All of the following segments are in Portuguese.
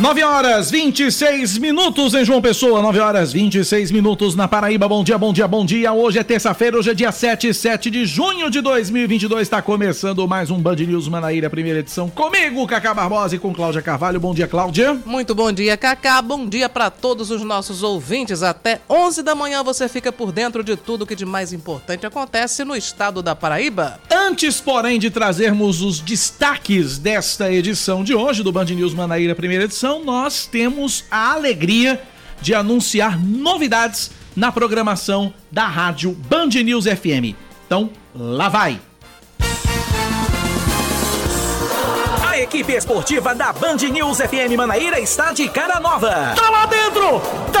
9 horas 26 minutos em João Pessoa, 9 horas 26 minutos na Paraíba. Bom dia, bom dia, bom dia. Hoje é terça-feira, hoje é dia 7, 7 de junho de 2022. Está começando mais um Band News Manaíra, primeira edição. Comigo, Cacá Barbosa e com Cláudia Carvalho. Bom dia, Cláudia. Muito bom dia, Cacá. Bom dia para todos os nossos ouvintes. Até 11 da manhã você fica por dentro de tudo que de mais importante acontece no estado da Paraíba. Antes, porém, de trazermos os destaques desta edição de hoje do Band News Manaíra, primeira edição nós temos a alegria de anunciar novidades na programação da rádio Band News FM. Então, lá vai! A equipe esportiva da Band News FM Manaíra está de cara nova. Tá lá dentro! Tá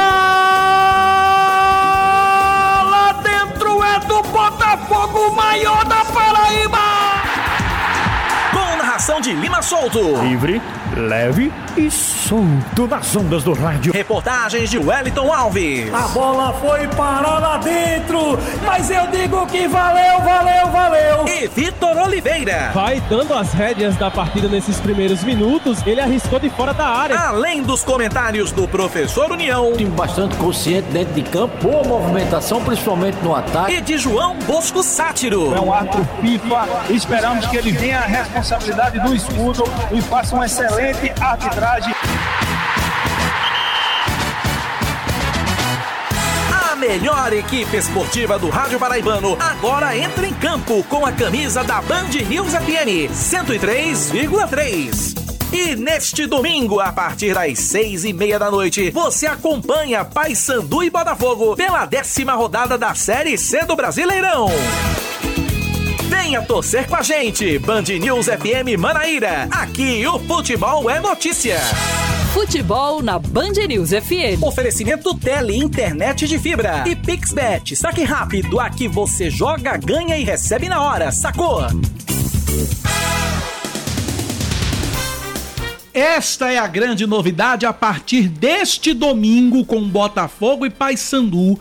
lá dentro! É do Botafogo maior da Paraíba! Narração de Lima Solto. Livre, leve e solto nas ondas do rádio. Reportagens de Wellington Alves. A bola foi parar lá dentro, mas eu digo que valeu, valeu, valeu. E Vitor Oliveira. Vai dando as rédeas da partida nesses primeiros minutos, ele arriscou de fora da área. Além dos comentários do professor União. Time bastante consciente dentro de campo, boa movimentação, principalmente no ataque. E de João Bosco Sátiro. É um ato FIFA, esperamos que ele tenha a responsabilidade do escudo e faça uma excelente arbitragem melhor equipe esportiva do Rádio Paraibano agora entra em campo com a camisa da Band News FM 103,3. E neste domingo, a partir das seis e meia da noite, você acompanha Paysandu e Botafogo pela décima rodada da Série C do Brasileirão. Venha torcer com a gente, Band News FM Manaíra. Aqui o futebol é notícia. Futebol na Band News FM. Oferecimento Tele Internet de Fibra e Pixbet. Saque rápido, aqui você joga, ganha e recebe na hora. Sacou? Esta é a grande novidade a partir deste domingo com Botafogo e Paysandu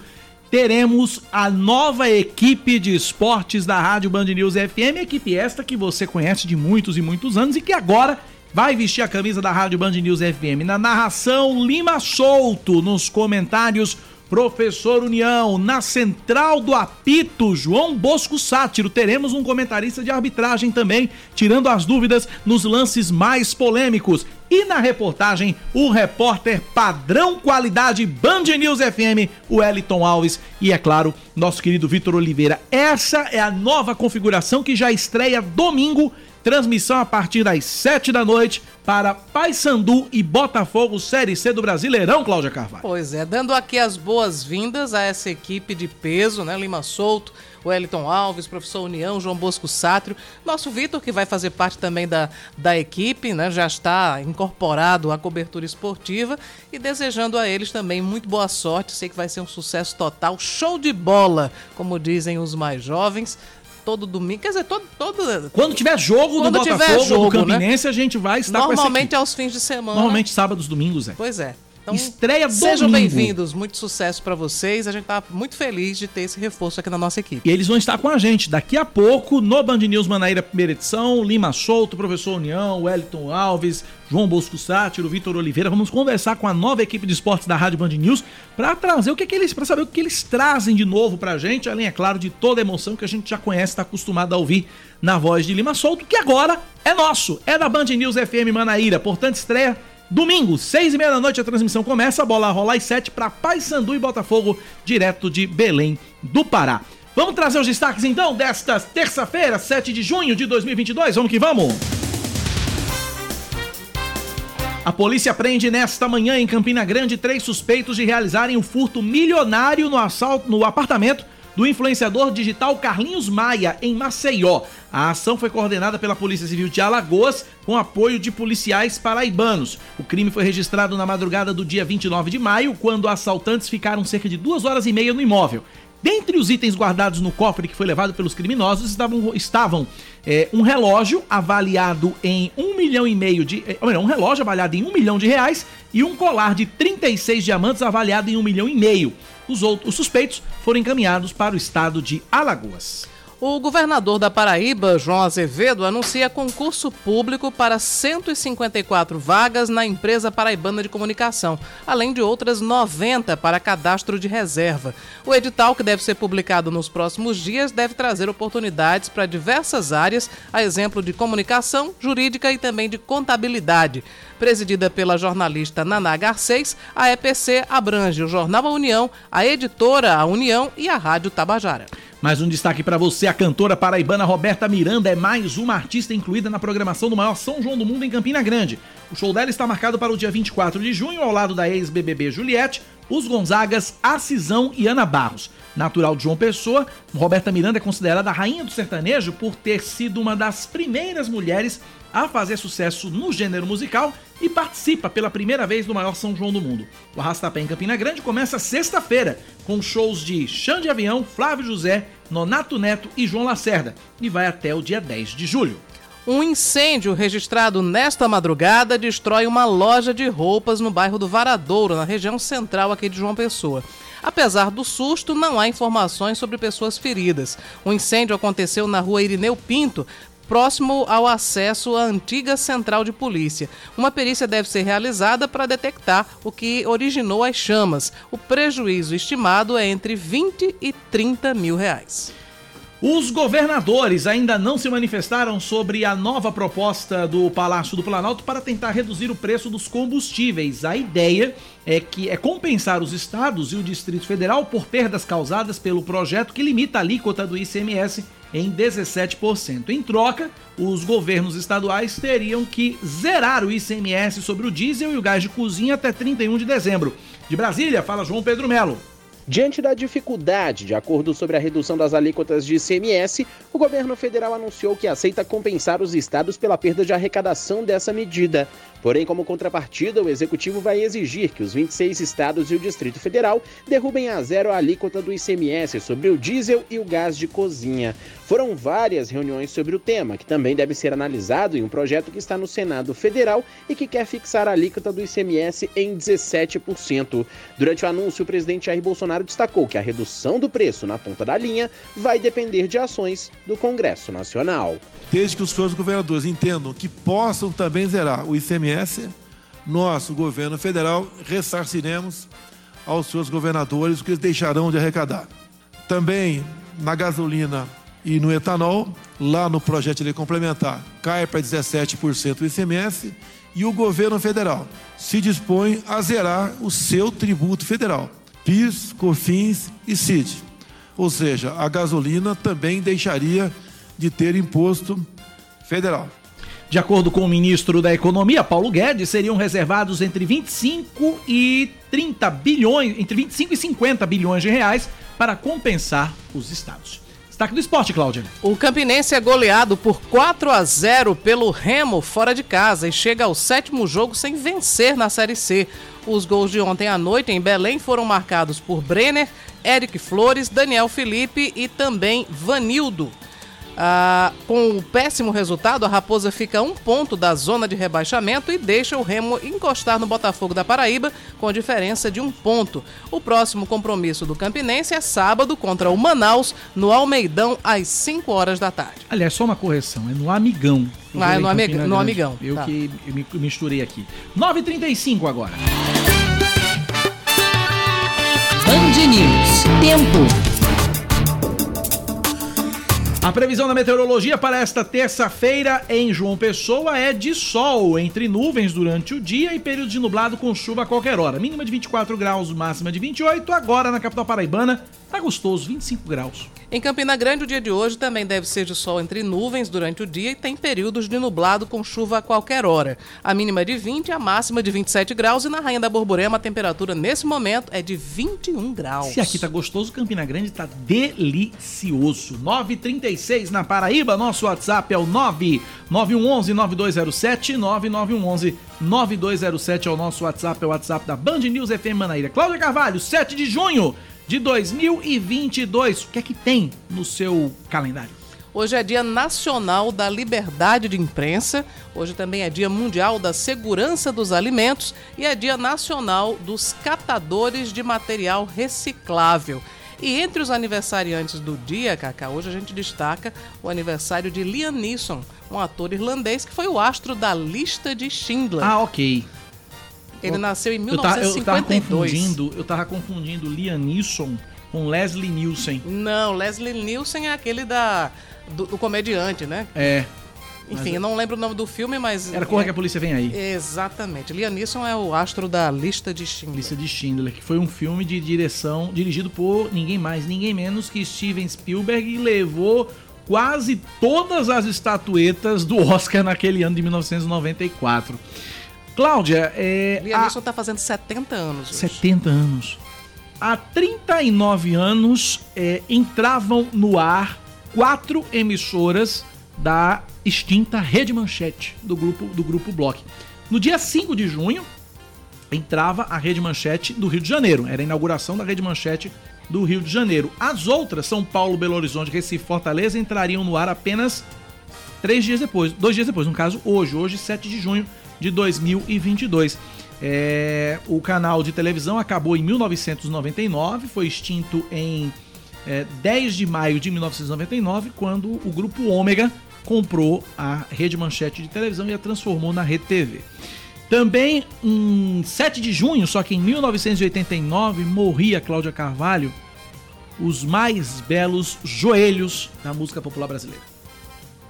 teremos a nova equipe de esportes da Rádio Band News FM, equipe esta que você conhece de muitos e muitos anos e que agora vai vestir a camisa da Rádio Band News FM. Na narração, Lima Solto, nos comentários, Professor União, na central do apito, João Bosco Sátiro. Teremos um comentarista de arbitragem também, tirando as dúvidas nos lances mais polêmicos. E na reportagem, o repórter padrão qualidade Band News FM, o Eliton Alves e, é claro, nosso querido Vitor Oliveira. Essa é a nova configuração que já estreia domingo Transmissão a partir das 7 da noite para Paysandu e Botafogo Série C do Brasileirão, Cláudia Carvalho. Pois é, dando aqui as boas-vindas a essa equipe de peso, né? Lima Souto, Wellington Alves, professor União, João Bosco Sátrio, nosso Vitor, que vai fazer parte também da, da equipe, né? Já está incorporado à cobertura esportiva e desejando a eles também muito boa sorte. Sei que vai ser um sucesso total, show de bola, como dizem os mais jovens todo domingo. Quer dizer, todo. todo Quando tiver jogo Quando do tiver Botafogo, jogo, do Campinense, né? a gente vai estar Normalmente com aos fins de semana. Normalmente sábados, domingos, é. Pois é. Então, Estreia Sejam domingo. bem-vindos, muito sucesso para vocês. A gente tá muito feliz de ter esse reforço aqui na nossa equipe. E eles vão estar com a gente daqui a pouco no Band News Manaíra primeira edição. Lima Souto, Professor União, Wellington Alves, João Bosco Sátiro, Vitor Oliveira. Vamos conversar com a nova equipe de esportes da Rádio Band News para trazer o que, é que eles, para saber o que eles trazem de novo pra gente, além, é claro, de toda a emoção que a gente já conhece, está acostumado a ouvir na voz de Lima Souto, que agora é nosso, é da Band News FM Manaíra. Portanto, estreia Domingo, seis e meia da noite, a transmissão começa. A bola rola às sete para Paysandu e Botafogo, direto de Belém do Pará. Vamos trazer os destaques então desta terça-feira, 7 de junho de 2022. Vamos que vamos! A polícia prende nesta manhã em Campina Grande três suspeitos de realizarem um furto milionário no assalto no apartamento do influenciador digital Carlinhos Maia, em Maceió. A ação foi coordenada pela Polícia Civil de Alagoas, com apoio de policiais paraibanos. O crime foi registrado na madrugada do dia 29 de maio, quando assaltantes ficaram cerca de duas horas e meia no imóvel. Dentre os itens guardados no cofre que foi levado pelos criminosos estavam, estavam é, um relógio avaliado em um milhão e meio de. É, um relógio avaliado em um milhão de reais e um colar de 36 diamantes avaliado em um milhão e meio. Os, outros, os suspeitos foram encaminhados para o estado de Alagoas. O governador da Paraíba, João Azevedo, anuncia concurso público para 154 vagas na empresa paraibana de comunicação, além de outras 90 para cadastro de reserva. O edital, que deve ser publicado nos próximos dias, deve trazer oportunidades para diversas áreas, a exemplo de comunicação, jurídica e também de contabilidade. Presidida pela jornalista Naná Garcês, a EPC abrange o Jornal A União, a editora A União e a Rádio Tabajara. Mais um destaque para você: a cantora paraibana Roberta Miranda é mais uma artista incluída na programação do maior São João do Mundo em Campina Grande. O show dela está marcado para o dia 24 de junho, ao lado da ex-BBB Juliette, os Gonzagas, Acisão e Ana Barros. Natural de João Pessoa, Roberta Miranda é considerada a rainha do sertanejo por ter sido uma das primeiras mulheres a fazer sucesso no gênero musical e participa pela primeira vez do maior São João do mundo. O Arrastapé em Campina Grande começa sexta-feira, com shows de Xande de Avião, Flávio José, Nonato Neto e João Lacerda, e vai até o dia 10 de julho. Um incêndio registrado nesta madrugada destrói uma loja de roupas no bairro do Varadouro, na região central aqui de João Pessoa. Apesar do susto, não há informações sobre pessoas feridas. O incêndio aconteceu na rua Irineu Pinto, próximo ao acesso à antiga central de polícia. Uma perícia deve ser realizada para detectar o que originou as chamas. O prejuízo estimado é entre 20 e 30 mil reais. Os governadores ainda não se manifestaram sobre a nova proposta do Palácio do Planalto para tentar reduzir o preço dos combustíveis. A ideia é que é compensar os estados e o Distrito Federal por perdas causadas pelo projeto que limita a alíquota do ICMS em 17%. Em troca, os governos estaduais teriam que zerar o ICMS sobre o diesel e o gás de cozinha até 31 de dezembro. De Brasília, fala João Pedro Melo. Diante da dificuldade de acordo sobre a redução das alíquotas de ICMS, o governo federal anunciou que aceita compensar os estados pela perda de arrecadação dessa medida. Porém, como contrapartida, o executivo vai exigir que os 26 estados e o Distrito Federal derrubem a zero a alíquota do ICMS sobre o diesel e o gás de cozinha. Foram várias reuniões sobre o tema, que também deve ser analisado em um projeto que está no Senado Federal e que quer fixar a alíquota do ICMS em 17%. Durante o anúncio, o presidente Jair Bolsonaro destacou que a redução do preço na ponta da linha vai depender de ações do Congresso Nacional. Desde que os seus governadores entendam que possam também zerar o ICMS nós, governo federal, ressarciremos aos seus governadores o que eles deixarão de arrecadar. Também na gasolina e no etanol, lá no projeto de lei complementar, cai para 17% o ICMS e o governo federal se dispõe a zerar o seu tributo federal, PIS, COFINS e CID. Ou seja, a gasolina também deixaria de ter imposto federal. De acordo com o ministro da Economia, Paulo Guedes, seriam reservados entre 25 e 30 bilhões, entre 25 e 50 bilhões de reais para compensar os estados. Destaque do esporte, Cláudia. O Campinense é goleado por 4 a 0 pelo Remo fora de casa e chega ao sétimo jogo sem vencer na Série C. Os gols de ontem à noite em Belém foram marcados por Brenner, Eric Flores, Daniel Felipe e também Vanildo. Ah, com o péssimo resultado, a Raposa fica a um ponto da zona de rebaixamento e deixa o Remo encostar no Botafogo da Paraíba com a diferença de um ponto. O próximo compromisso do Campinense é sábado contra o Manaus, no Almeidão, às 5 horas da tarde. Aliás, só uma correção, é no Amigão. Ah, é no, amig no Amigão. Eu tá. que me misturei aqui. 9h35 agora. Band News. Tempo. A previsão da meteorologia para esta terça-feira em João Pessoa é de sol, entre nuvens durante o dia e período de nublado com chuva a qualquer hora. Mínima de 24 graus, máxima de 28. Agora na capital paraibana, tá gostoso, 25 graus. Em Campina Grande, o dia de hoje também deve ser de sol entre nuvens durante o dia e tem períodos de nublado com chuva a qualquer hora. A mínima de 20 e a máxima de 27 graus e na Rainha da Borborema a temperatura nesse momento é de 21 graus. Se aqui tá gostoso, Campina Grande tá delicioso. 936 na Paraíba, nosso WhatsApp é o 9911 9207 9911 9207 é o nosso WhatsApp, é o WhatsApp da Band News FM Manaíra. Cláudia Carvalho, 7 de junho de 2022. O que é que tem no seu calendário? Hoje é Dia Nacional da Liberdade de Imprensa, hoje também é Dia Mundial da Segurança dos Alimentos e é Dia Nacional dos Catadores de Material Reciclável. E entre os aniversariantes do dia, Cacá, hoje a gente destaca o aniversário de Liam Neeson, um ator irlandês que foi o astro da lista de Schindler. Ah, ok. Ele nasceu em Eu tava, eu 1952. tava confundindo, eu tava confundindo Liam Neeson com Leslie Nielsen. Não, Leslie Nielsen é aquele da do, do comediante, né? É. Enfim, eu não lembro o nome do filme, mas. Era Corra é, que a Polícia Vem Aí. Exatamente. Liam Neeson é o astro da lista de Schindler. Lista de Schindler, que foi um filme de direção dirigido por ninguém mais, ninguém menos que Steven Spielberg e levou quase todas as estatuetas do Oscar naquele ano de 1994. Cláudia, é. Liam Neeson tá fazendo 70 anos. hoje. 70 anos. Há 39 anos é, entravam no ar quatro emissoras da extinta Rede Manchete do grupo, do grupo Block. No dia 5 de junho, entrava a Rede Manchete do Rio de Janeiro. Era a inauguração da Rede Manchete do Rio de Janeiro. As outras, São Paulo, Belo Horizonte, Recife e Fortaleza, entrariam no ar apenas três dias depois. Dois dias depois, no caso, hoje. Hoje, 7 de junho de 2022. É, o canal de televisão acabou em 1999, foi extinto em é, 10 de maio de 1999, quando o grupo Ômega comprou a Rede Manchete de televisão e a transformou na Rede TV. Também em 7 de junho, só que em 1989, morria Cláudia Carvalho, os mais belos joelhos da música popular brasileira.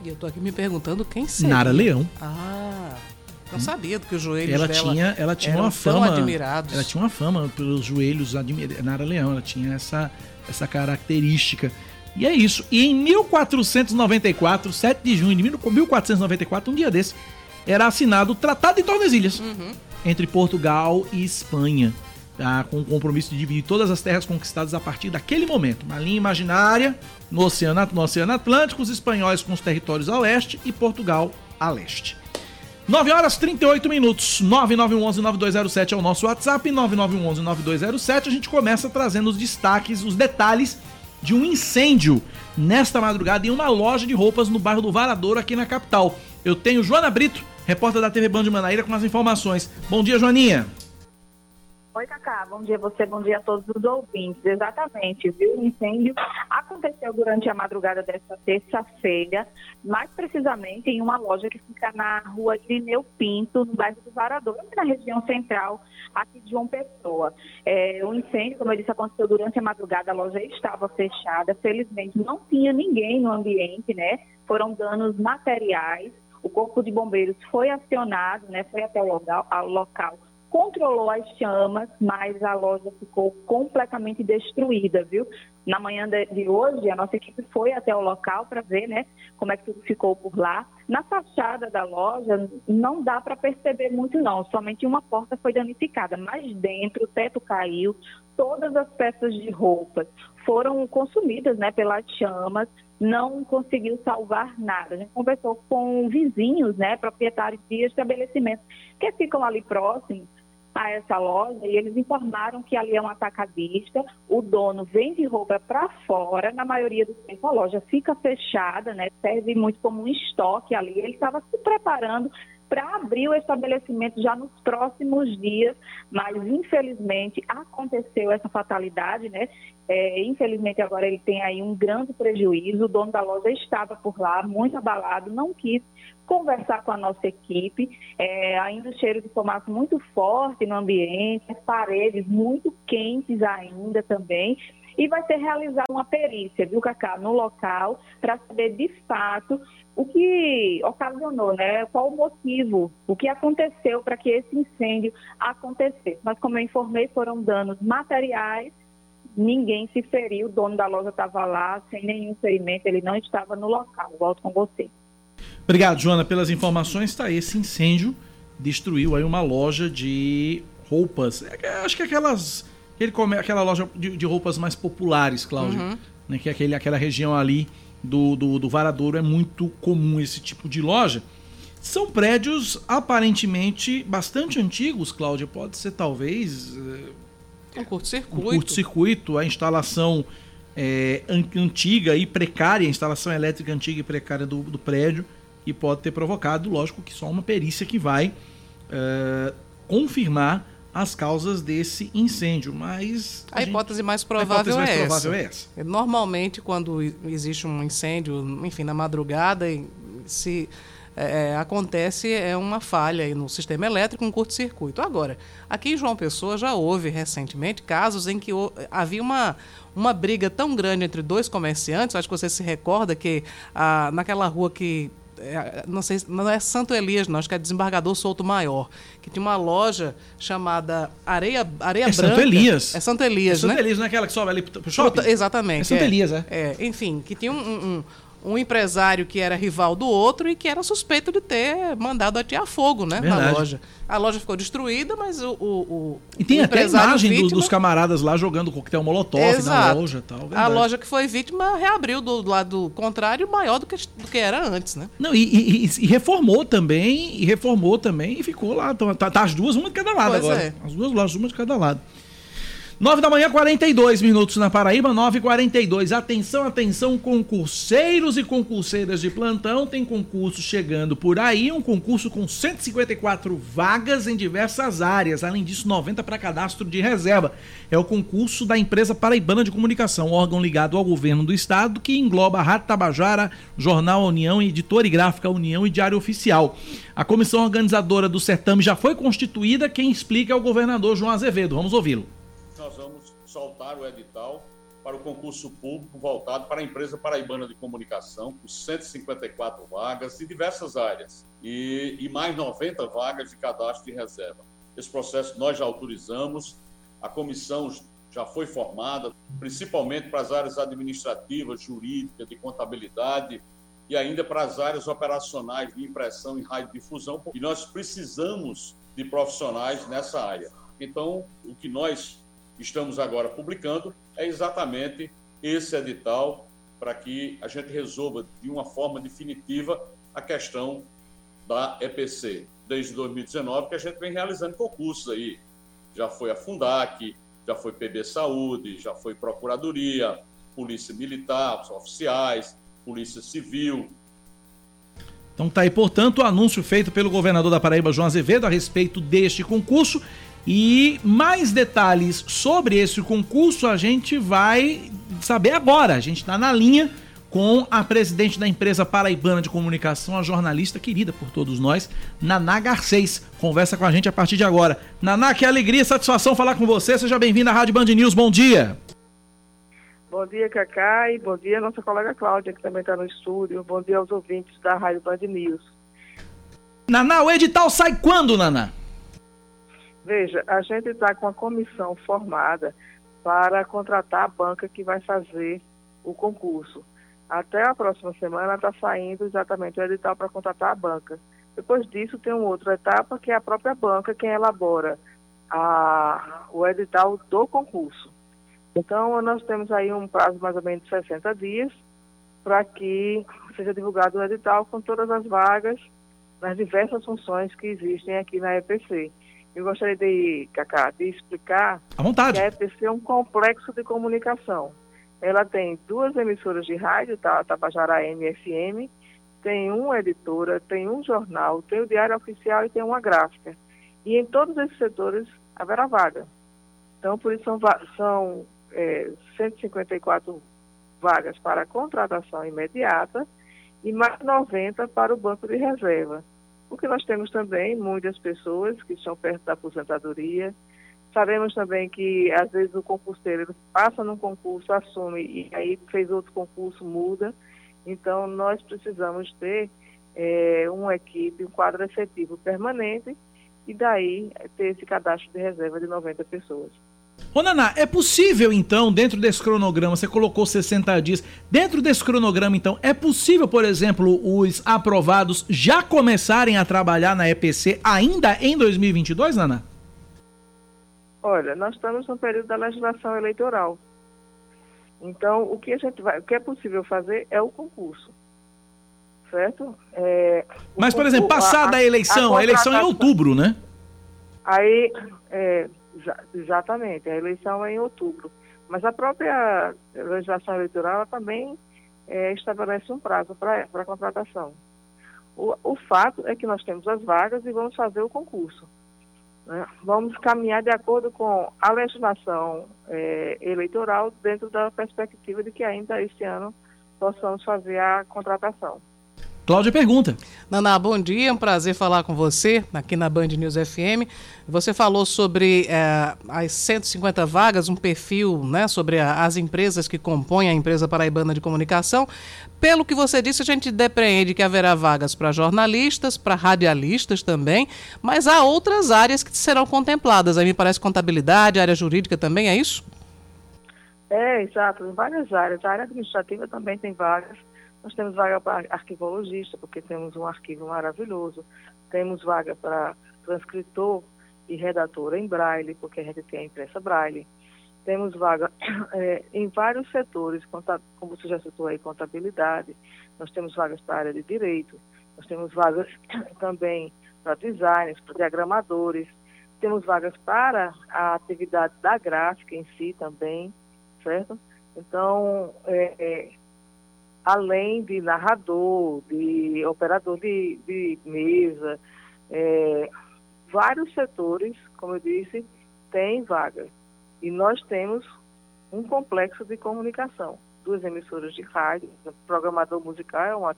E eu tô aqui me perguntando quem seria. Nara Leão. Ah, não sabia que os joelhos Ela dela tinha, ela tinha eram uma fama. admirados. Ela tinha uma fama pelos joelhos admirados. Nara Leão, ela tinha essa, essa característica. E é isso. E em 1494, 7 de junho de 1494, um dia desse, era assinado o Tratado de Tordesilhas Uhum. entre Portugal e Espanha, tá? com o compromisso de dividir todas as terras conquistadas a partir daquele momento. Uma linha imaginária no Oceano, no Oceano Atlântico, os espanhóis com os territórios a leste e Portugal a leste. 9 horas 38 minutos. 9911-9207 é o nosso WhatsApp. 9911-9207. A gente começa trazendo os destaques, os detalhes de um incêndio nesta madrugada em uma loja de roupas no bairro do Varadouro, aqui na capital. Eu tenho Joana Brito, repórter da TV Band de Manaíra, com as informações. Bom dia, Joaninha. Oi, Cacá. Bom dia a você, bom dia a todos os ouvintes. Exatamente, viu? O incêndio aconteceu durante a madrugada desta terça-feira, mais precisamente em uma loja que fica na rua Irineu Pinto, no bairro do Varadouro, na região central aqui de João Pessoa. É, o incêndio, como eu disse, aconteceu durante a madrugada, a loja estava fechada, felizmente não tinha ninguém no ambiente, né? Foram danos materiais. O Corpo de Bombeiros foi acionado, né? Foi até o local, ao local controlou as chamas, mas a loja ficou completamente destruída, viu? Na manhã de, hoje, a nossa equipe foi até o local para ver, né, como é que tudo ficou por lá. Na fachada da loja, não dá para perceber muito, não. Somente uma porta foi danificada, mas dentro o teto caiu, todas as peças de roupas foram consumidas, né, pelas chamas. Não conseguiu salvar nada. A gente conversou com vizinhos, né, proprietários de estabelecimentos que ficam ali próximos a essa loja e eles informaram que ali é um atacadista, o dono vende roupa para fora, na maioria do tempo a loja fica fechada, né? Serve muito como um estoque ali. Ele estava se preparando para abrir o estabelecimento já nos próximos dias, mas infelizmente aconteceu essa fatalidade, né? É, infelizmente agora ele tem aí um grande prejuízo. O dono da loja estava por lá, muito abalado, não quis conversar com a nossa equipe. É, ainda o cheiro de fumaça muito forte no ambiente, as paredes muito quentes ainda também. E vai ser realizada uma perícia, viu, Cacá, no local, para saber de fato o que ocasionou, né? Qual o motivo, o que aconteceu para que esse incêndio acontecesse. Mas, como eu informei, foram danos materiais, ninguém se feriu, o dono da loja estava lá sem nenhum ferimento, ele não estava no local. Volto com você. Obrigado, Joana, pelas informações. Tá, esse incêndio destruiu aí uma loja de roupas. É, Acho que aquelas. Aquele, come- aquela loja de, de roupas mais populares, Cláudio. Uhum. Né, que é aquele, aquela região ali do, do, do Varadouro é muito comum esse tipo de loja. São prédios aparentemente bastante antigos, Cláudia. Pode ser talvez. eh, Um curto-circuito. Um curto-circuito, a instalação é, antiga e precária, a instalação elétrica antiga e precária do, do, prédio, e pode ter provocado, lógico que só uma perícia que vai é, confirmar as causas desse incêndio, mas... A, a hipótese mais provável, hipótese mais é, provável essa. é essa. Normalmente, quando existe um incêndio, enfim, na madrugada, se é, é, acontece é uma falha no sistema elétrico, um curto-circuito. Agora, aqui em João Pessoa já houve recentemente casos em que havia uma, uma briga tão grande entre dois comerciantes, acho que você se recorda que ah, naquela rua que é, não sei, não é Santo Elias, não, acho que é Desembargador Souto Maior, que tinha uma loja chamada Areia, Areia é Branca. Santo Elias. É Santo Elias, é Santo né? Elias, não é aquela que sobe ali pro shopping? Exatamente. É Santo é, Elias, é. é. Enfim, que tinha um, um, um empresário que era rival do outro e que era suspeito de ter mandado atear fogo né, na loja. A loja ficou destruída, mas o. o, o e tem o até imagem vítima... do, dos camaradas lá jogando coquetel molotov Exato. na loja tal. Verdade. A loja que foi vítima reabriu do, do lado contrário maior do que, do que era antes, né? Não, e, e, e, reformou também, e reformou também, e ficou lá. Tá, tá, tá as duas, uma de cada lado pois agora. É. As duas lojas, uma de cada lado. 9 da manhã, 42 minutos na Paraíba, 9 e 42 Atenção, atenção, concurseiros e concurseiras de plantão. Tem concurso chegando por aí, um concurso com 154 vagas em diversas áreas. Além disso, 90 para cadastro de reserva. É o concurso da empresa Paraibana de Comunicação, órgão ligado ao governo do estado, que engloba a Rádio Tabajara, Jornal União, Editora e Gráfica União e Diário Oficial. A comissão organizadora do certame já foi constituída. Quem explica é o governador João Azevedo. Vamos ouvi-lo nós vamos soltar o edital para o concurso público voltado para a empresa paraibana de comunicação, com 154 vagas em diversas áreas e, e mais 90 vagas de cadastro de reserva. Esse processo nós já autorizamos, a comissão já foi formada, principalmente para as áreas administrativas, jurídicas, de contabilidade e ainda para as áreas operacionais de impressão e radiodifusão, e nós precisamos de profissionais nessa área. Então, o que nós estamos agora publicando é exatamente esse edital para que a gente resolva de uma forma definitiva a questão da EPC. Desde 2019 que a gente vem realizando concursos aí. Já foi a Fundac, já foi PB Saúde, já foi Procuradoria, Polícia Militar, oficiais, Polícia Civil. Então tá aí, portanto, o anúncio feito pelo governador da Paraíba, João Azevedo, a respeito deste concurso e mais detalhes sobre esse concurso a gente vai saber agora. A gente está na linha com a presidente da empresa paraibana de comunicação, a jornalista querida por todos nós, Naná Garcês. Conversa com a gente a partir de agora. Naná, que alegria e satisfação falar com você. Seja bem-vinda à Rádio Band News. Bom dia. Bom dia, Cacá, e bom dia nossa colega Cláudia, que também está no estúdio. Bom dia aos ouvintes da Rádio Band News. Naná, o edital sai quando, Naná? Veja, a gente está com a comissão formada para contratar a banca que vai fazer o concurso. Até a próxima semana está saindo exatamente o edital para contratar a banca. Depois disso, tem uma outra etapa que é a própria banca quem elabora a, o edital do concurso. Então, nós temos aí um prazo mais ou menos de 60 dias para que seja divulgado o edital com todas as vagas nas diversas funções que existem aqui na EPC. Eu gostaria de, Cacá, de explicar à vontade. que a EPC é um complexo de comunicação. Ela tem duas emissoras de rádio, tá, Tabajara MFM, tem uma editora, tem um jornal, tem o Diário Oficial e tem uma gráfica. E em todos esses setores haverá vaga. Então, por isso são, são é, 154 vagas para contratação imediata e mais 90 para o banco de reserva. Porque nós temos também muitas pessoas que estão perto da aposentadoria. Sabemos também que, às vezes, o concurseiro passa num concurso, assume e aí fez outro concurso, muda. Então, nós precisamos ter é, uma equipe, um quadro efetivo permanente e daí ter esse cadastro de reserva de 90 pessoas. Ô Naná, é possível então, dentro desse cronograma, você colocou 60 dias, dentro desse cronograma então, é possível, por exemplo, os aprovados já começarem a trabalhar na EPC ainda em 2022, Naná? Olha, nós estamos no período da legislação eleitoral. Então, o que a gente vai, o que é possível fazer é o concurso. Certo? É, Mas, por exemplo, passada a, a eleição, a, a eleição é em outubro, né? Aí, é, Exa exatamente, a eleição é em outubro. Mas a própria legislação eleitoral também é, estabelece um prazo para a contratação. O, o, fato é que nós temos as vagas e vamos fazer o concurso. Né? Vamos caminhar de acordo com a legislação é, eleitoral dentro da perspectiva de que ainda este ano possamos fazer a contratação. Cláudia pergunta. Naná, bom dia, é um prazer falar com você aqui na Band News FM. Você falou sobre é, as 150 vagas, um perfil né, sobre a, as empresas que compõem a empresa paraibana de comunicação. Pelo que você disse, a gente depreende que haverá vagas para jornalistas, para radialistas também, mas há outras áreas que serão contempladas. Aí me parece contabilidade, área jurídica também, é isso? É, exato, em várias áreas. A área administrativa também tem vagas nós temos vaga para arquivologista, porque temos um arquivo maravilhoso. Temos vaga para transcritor e redator em braille, porque a gente tem a imprensa braille. Temos vaga é, em vários setores, como você já citou aí, contabilidade. Nós temos vagas para a área de direito. Nós temos vagas também para designers, para diagramadores. Temos vagas para a atividade da gráfica em si também, certo? Então, é, é, além de narrador, de operador de, de mesa, é, vários setores, como eu disse, têm vagas. E nós temos um complexo de comunicação. Duas emissoras de rádio, programador musical é uma,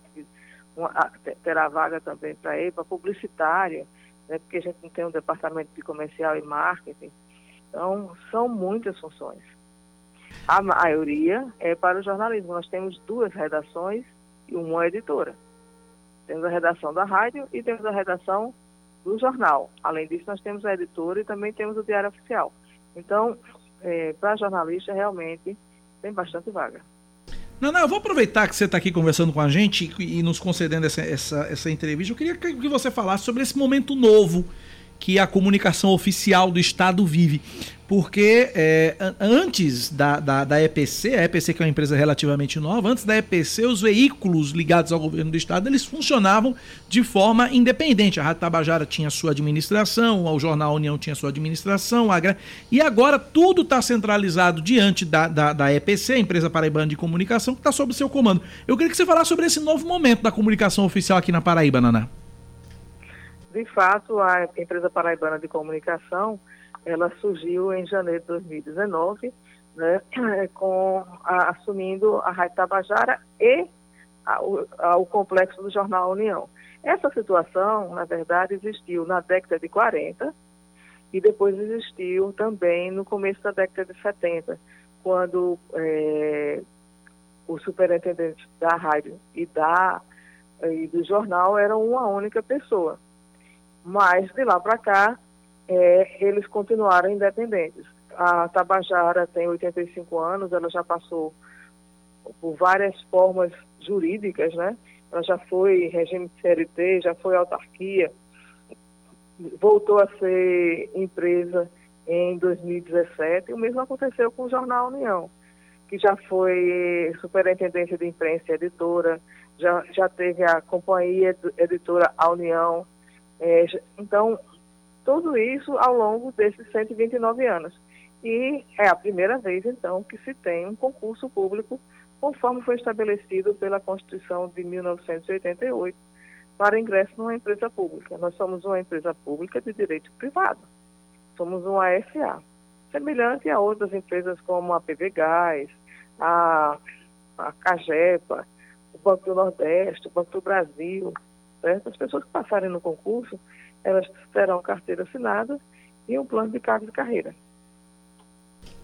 uma terá vaga também para ele, para publicitária, né, porque a gente não tem um departamento de comercial e marketing. Então, são muitas funções. A maioria é para o jornalismo. Nós temos duas redações e uma editora. Temos a redação da rádio e temos a redação do jornal. Além disso, nós temos a editora e também temos o diário oficial. Então, é, para jornalista, realmente tem bastante vaga. Não, não, eu vou aproveitar que você está aqui conversando com a gente e nos concedendo essa, essa, essa entrevista. Eu queria que você falasse sobre esse momento novo que a comunicação oficial do Estado vive. Porque é, antes da, da, da, EPC, a EPC que é uma empresa relativamente nova, antes da EPC, os veículos ligados ao governo do Estado, eles funcionavam de forma independente. A Rádio Tabajara tinha sua administração, o Jornal União tinha sua administração, a... e agora tudo está centralizado diante da, da, da EPC, Empresa Paraibana de Comunicação, que está sob seu comando. Eu queria que você falasse sobre esse novo momento da comunicação oficial aqui na Paraíba, Naná. De fato, a empresa paraibana de comunicação, ela surgiu em janeiro de 2019, né, com, a, assumindo a Rádio Tabajara e a, o, a, o complexo do Jornal União. Essa situação, na verdade, existiu na década de 40 e depois existiu também no começo da década de 70, quando é, o superintendente da rádio e, da, e do jornal eram uma única pessoa. Mas de lá para cá, é, eles continuaram independentes. A Tabajara tem 85 anos, ela já passou por várias formas jurídicas, né? Ela já foi regime de CLT, já foi autarquia, voltou a ser empresa em 2017. E o mesmo aconteceu com o Jornal União, que já foi superintendência de imprensa e editora, já, já teve a companhia editora A União, é, então, tudo isso ao longo desses 129 anos. E é a primeira vez, então, que se tem um concurso público, conforme foi estabelecido pela Constituição de 1988, para ingresso numa empresa pública. Nós somos uma empresa pública de direito privado. Somos uma SA, semelhante a outras empresas como a PV Gás, a, a Cagepa, o Banco do Nordeste, o Banco do Brasil, certo? As pessoas que passarem no concurso, elas terão carteira assinada e um plano de cargo de carreira.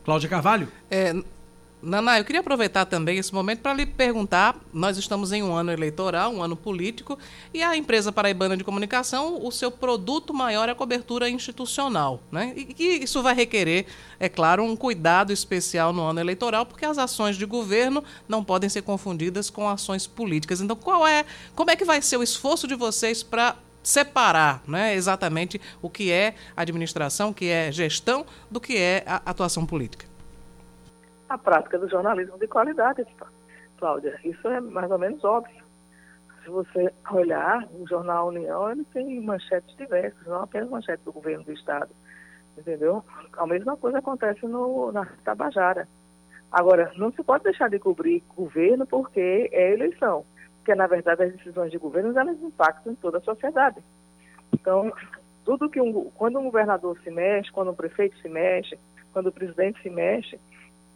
Cláudia Carvalho? É, Naná, eu queria aproveitar também esse momento para lhe perguntar: nós estamos em um ano eleitoral, um ano político, e a empresa paraibana de comunicação, o seu produto maior é a cobertura institucional. Né? E, e isso vai requerer, é claro, um cuidado especial no ano eleitoral, porque as ações de governo não podem ser confundidas com ações políticas. Então, qual é, como é que vai ser o esforço de vocês para separar né, exatamente o que é administração, o que é gestão, do que é atuação política? a prática do jornalismo de qualidade, Cláudia. Isso é mais ou menos óbvio. Se você olhar, o jornal União ele tem manchetes diversas, não apenas manchetes do governo do Estado. entendeu? A mesma coisa acontece no, na Tabajara. Agora, não se pode deixar de cobrir governo porque é eleição, porque na verdade as decisões de governo elas impactam em toda a sociedade. Então, tudo que um, quando um governador se mexe, quando um prefeito se mexe, quando o presidente se mexe,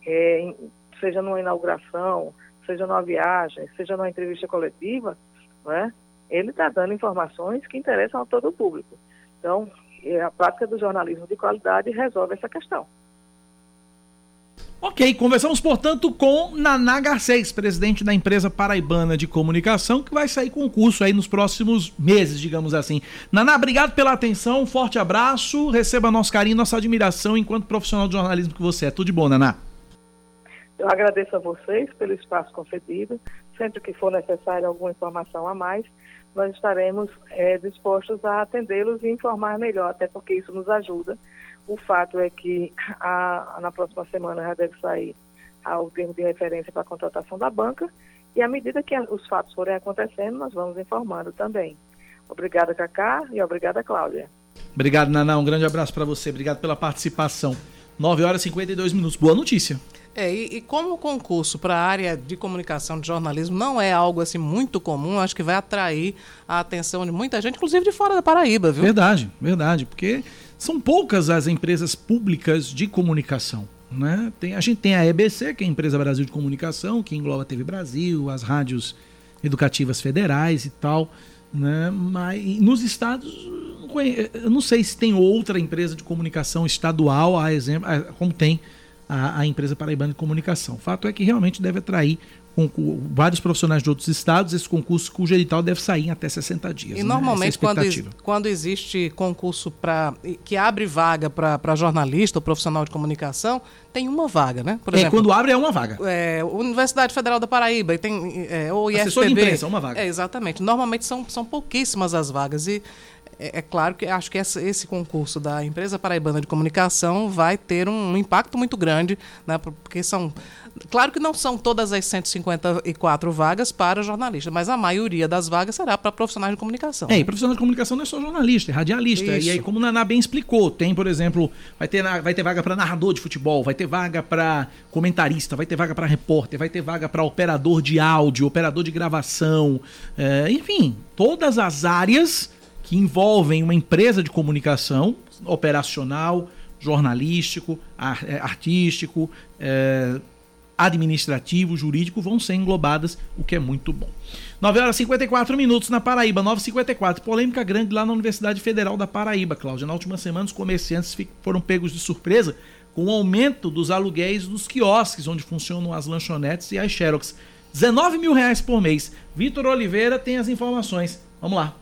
é, seja numa inauguração, seja numa viagem, seja numa entrevista coletiva, não é? ele está dando informações que interessam a todo o público. Então, é, a prática do jornalismo de qualidade resolve essa questão. Ok, conversamos, portanto, com Naná Garcês, presidente da empresa paraibana de comunicação, que vai sair concurso aí nos próximos meses, digamos assim. Naná, obrigado pela atenção, um forte abraço, receba nosso carinho, nossa admiração enquanto profissional de jornalismo que você é. Tudo de bom, Naná. Eu agradeço a vocês pelo espaço concedido. Sempre que for necessário alguma informação a mais, nós estaremos é, dispostos a atendê-los e informar melhor, até porque isso nos ajuda o fato é que a, na próxima semana já deve sair o termo de referência para a contratação da banca e à medida que os fatos forem acontecendo, nós vamos informando também. Obrigada, Cacá, e obrigada, Cláudia. Obrigado, Naná. Um grande abraço para você. Obrigado pela participação. 9 horas e 52 minutos. Boa notícia. É, e, e como o concurso para a área de comunicação de jornalismo não é algo assim muito comum, acho que vai atrair a atenção de muita gente, inclusive de fora da Paraíba, viu? Verdade, verdade, porque são poucas as empresas públicas de comunicação. Né? Tem, a gente tem a EBC, que é a Empresa Brasil de Comunicação, que engloba a TV Brasil, as rádios educativas federais e tal. Né? Mas nos estados, eu não sei se tem outra empresa de comunicação estadual, a exemplo, como tem a, a empresa paraibana de comunicação. O fato é que realmente deve atrair vários profissionais de outros estados, esse concurso cujo edital deve sair em até 60 dias. E né? normalmente, é quando, quando existe concurso pra, que abre vaga para jornalista ou profissional de comunicação, tem uma vaga, né? Por é, exemplo, quando abre é uma vaga. É, Universidade Federal da Paraíba, tem, é, ou IFPB. Assessor de imprensa, uma vaga. É, exatamente. Normalmente são, são pouquíssimas as vagas e é, é, claro que acho que essa, esse concurso da empresa paraibana de comunicação vai ter um, um impacto muito grande, né, porque são. Claro que não são todas as 154 vagas para jornalista, mas a maioria das vagas será para profissionais de comunicação. É, e profissional de comunicação não é só jornalista, é radialista. Isso. E aí, como o Naná bem explicou, tem, por exemplo, vai ter, vai ter vaga para narrador de futebol, vai ter vaga para comentarista, vai ter vaga para repórter, vai ter vaga para operador de áudio, operador de gravação, é, enfim, todas as áreas que envolvem uma empresa de comunicação operacional, jornalístico, é, artístico, é, administrativo, jurídico, vão ser englobadas, o que é muito bom. 9 horas e 54 minutos na Paraíba, 9h54. Polêmica grande lá na Universidade Federal da Paraíba, Cláudia. Na última semana, os comerciantes foram pegos de surpresa com o aumento dos aluguéis dos quiosques onde funcionam as lanchonetes e as xerox. 19 mil reais por mês. Vitor Oliveira tem as informações. Vamos lá.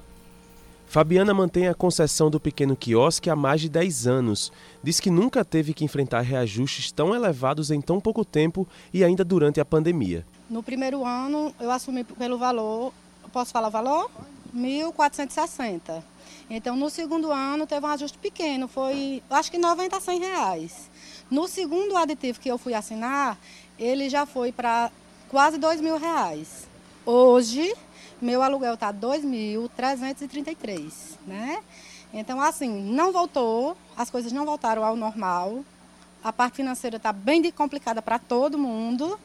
Fabiana mantém a concessão do pequeno quiosque há mais de 10 anos. Diz que nunca teve que enfrentar reajustes tão elevados em tão pouco tempo e ainda durante a pandemia. No primeiro ano, eu assumi pelo valor, posso falar o valor? 1.460. Então, no segundo ano, teve um ajuste pequeno, foi acho que 90 a 100 reais. No segundo aditivo que eu fui assinar, ele já foi para quase 2 mil reais. Hoje, meu aluguel está 2.333, né? Então, assim, não voltou, as coisas não voltaram ao normal. A parte financeira está bem complicada para todo mundo.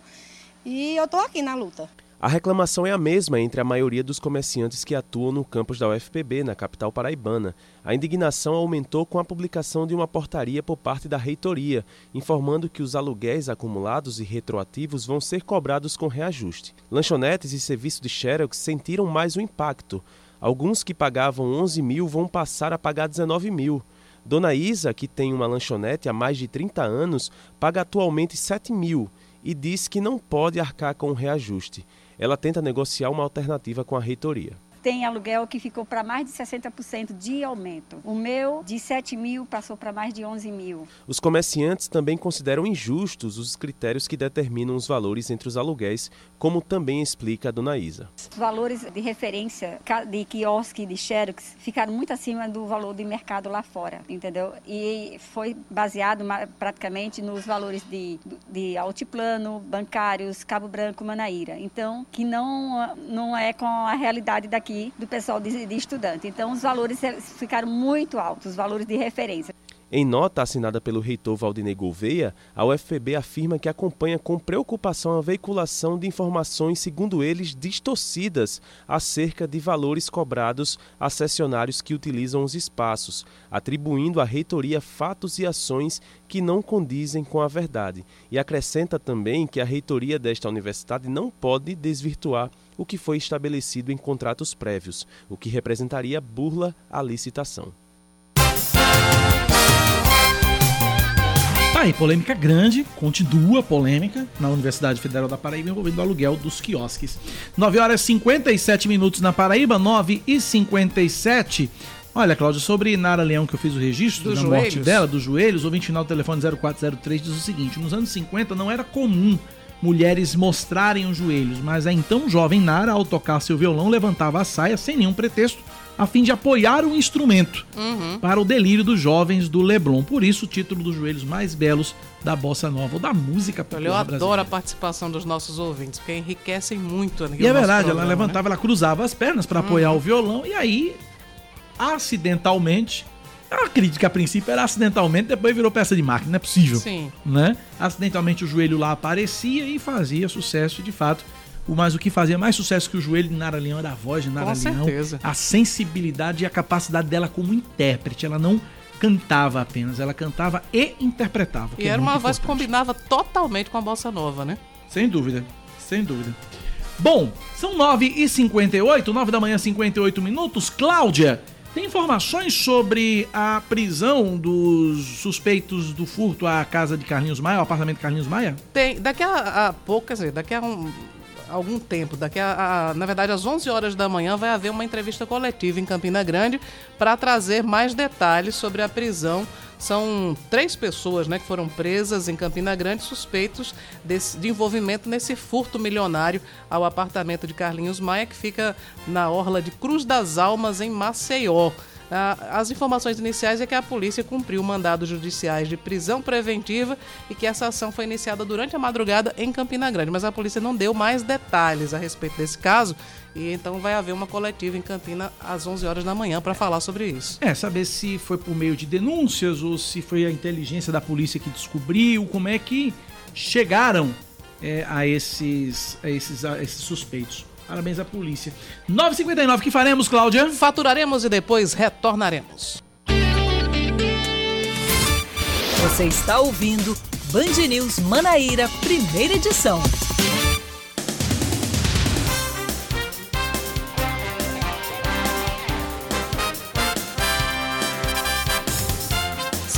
E eu estou aqui na luta. A reclamação é a mesma entre a maioria dos comerciantes que atuam no campus da UFPB, na capital paraibana. A indignação aumentou com a publicação de uma portaria por parte da reitoria, informando que os aluguéis acumulados e retroativos vão ser cobrados com reajuste. Lanchonetes e serviços de Xerox sentiram mais o impacto. Alguns que pagavam 11 mil vão passar a pagar 19 mil. Dona Isa, que tem uma lanchonete há mais de 30 anos, paga atualmente 7 mil e diz que não pode arcar com o reajuste ela tenta negociar uma alternativa com a reitoria tem aluguel que ficou para mais de 60% de aumento. O meu, de 7 mil, passou para mais de 11 mil. Os comerciantes também consideram injustos os critérios que determinam os valores entre os aluguéis, como também explica a dona Isa. Os valores de referência de quiosque, de xerox, ficaram muito acima do valor de mercado lá fora, entendeu? E foi baseado praticamente nos valores de, de altiplano, bancários, Cabo Branco, Manaíra. Então, que não, não é com a realidade daqui aqui do pessoal de, de estudante. Então, os valores ficaram muito altos, os valores de referência. Em nota assinada pelo reitor Valdinei Gouveia, a UFPB afirma que acompanha com preocupação a veiculação de informações, segundo eles, distorcidas acerca de valores cobrados a sessionários que utilizam os espaços, atribuindo à reitoria fatos e ações que não condizem com a verdade. E acrescenta também que a reitoria desta universidade não pode desvirtuar o que foi estabelecido em contratos prévios, o que representaria burla à licitação. Tá aí, polêmica grande, continua polêmica na Universidade Federal da Paraíba envolvendo o aluguel dos quiosques. 9 horas e 57 minutos na Paraíba, 9 e 57. Olha, Cláudio, sobre Nara Leão, que eu fiz o registro Dos da morte joelhos. dela, dos joelhos, o 20 final do telefone 0403 diz o seguinte: nos anos 50 não era comum mulheres mostrarem os joelhos, mas a então jovem Nara, ao tocar seu violão, levantava a saia sem nenhum pretexto, a fim de apoiar o instrumento Uhum. para o delírio dos jovens do Leblon. Por isso, o título dos joelhos mais belos da bossa nova ou da música Olha, eu popular adoro a brasileira. participação dos nossos ouvintes, porque enriquecem muito aqui E é verdade, ela programa, né? levantava, ela cruzava as pernas para apoiar o violão e aí, acidentalmente, acredito que a princípio era acidentalmente, depois virou peça de máquina, não é possível. Sim. Né? Acidentalmente o joelho lá aparecia e fazia sucesso de fato. O mais o que fazia mais sucesso que o joelho de Nara Leão era a voz de Nara Com Leão, certeza. a sensibilidade e a capacidade dela como intérprete. Ela não cantava apenas, ela cantava e interpretava. que E é era uma muito voz que importante. combinava totalmente com a bossa nova, né? Sem dúvida, sem dúvida. Bom, são 9h58, 9 da manhã, 58 minutos. Cláudia, tem informações sobre a prisão dos suspeitos do furto à casa de Carlinhos Maia, ao apartamento de Carlinhos Maia? Tem, daqui a, a pouco, quer dizer, daqui a um, algum tempo, daqui a, a- na verdade, às 11 horas da manhã, vai haver uma entrevista coletiva em Campina Grande para trazer mais detalhes sobre a prisão. São três pessoas né, que foram presas em Campina Grande suspeitos desse- de envolvimento nesse furto milionário ao apartamento de Carlinhos Maia, que fica na orla de Cruz das Almas, em Maceió. As informações iniciais é que a polícia cumpriu mandados judiciais de prisão preventiva e que essa ação foi iniciada durante a madrugada em Campina Grande, mas a polícia não deu mais detalhes a respeito desse caso e então vai haver uma coletiva em Campina às 11 horas da manhã para falar sobre isso. É, saber se foi por meio de denúncias ou se foi a inteligência da polícia que descobriu, como é que chegaram é, a, esses, a, esses, a esses suspeitos. Parabéns à polícia. 9h59, que faremos, Cláudia? Faturaremos e depois retornaremos. Você está ouvindo Band News Manaíra, primeira edição.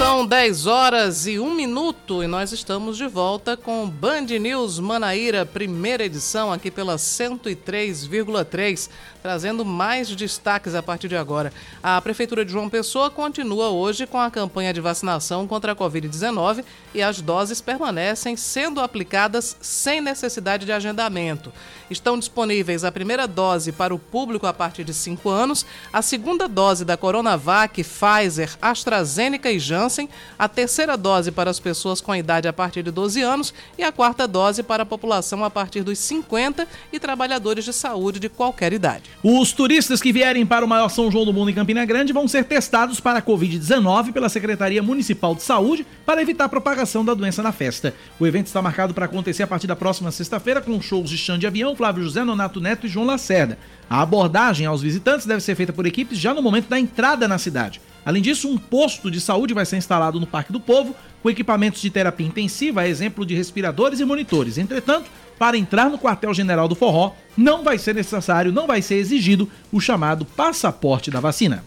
São 10 horas e 1 minuto e nós estamos de volta com Band News Manaíra, primeira edição, aqui pela 103,3, trazendo mais destaques a partir de agora. A Prefeitura de João Pessoa continua hoje com a campanha de vacinação contra a Covid-19 e as doses permanecem sendo aplicadas sem necessidade de agendamento. Estão disponíveis a primeira dose para o público a partir de 5 anos, a segunda dose da Coronavac, Pfizer, AstraZeneca e Janssen, a terceira dose para as pessoas com idade a partir de 12 anos e a quarta dose para a população a partir dos 50 e trabalhadores de saúde de qualquer idade. Os turistas que vierem para o maior São João do mundo em Campina Grande vão ser testados para a Covid-19 pela Secretaria Municipal de Saúde para evitar a propagação da doença na festa. O evento está marcado para acontecer a partir da próxima sexta-feira com shows de chão de avião, Flávio José, Nonato Neto e João Lacerda. A abordagem aos visitantes deve ser feita por equipes já no momento da entrada na cidade. Além disso, um posto de saúde vai ser instalado no Parque do Povo, com equipamentos de terapia intensiva, a exemplo de respiradores e monitores. Entretanto, para entrar no quartel-general do Forró, não vai ser necessário, não vai ser exigido o chamado passaporte da vacina.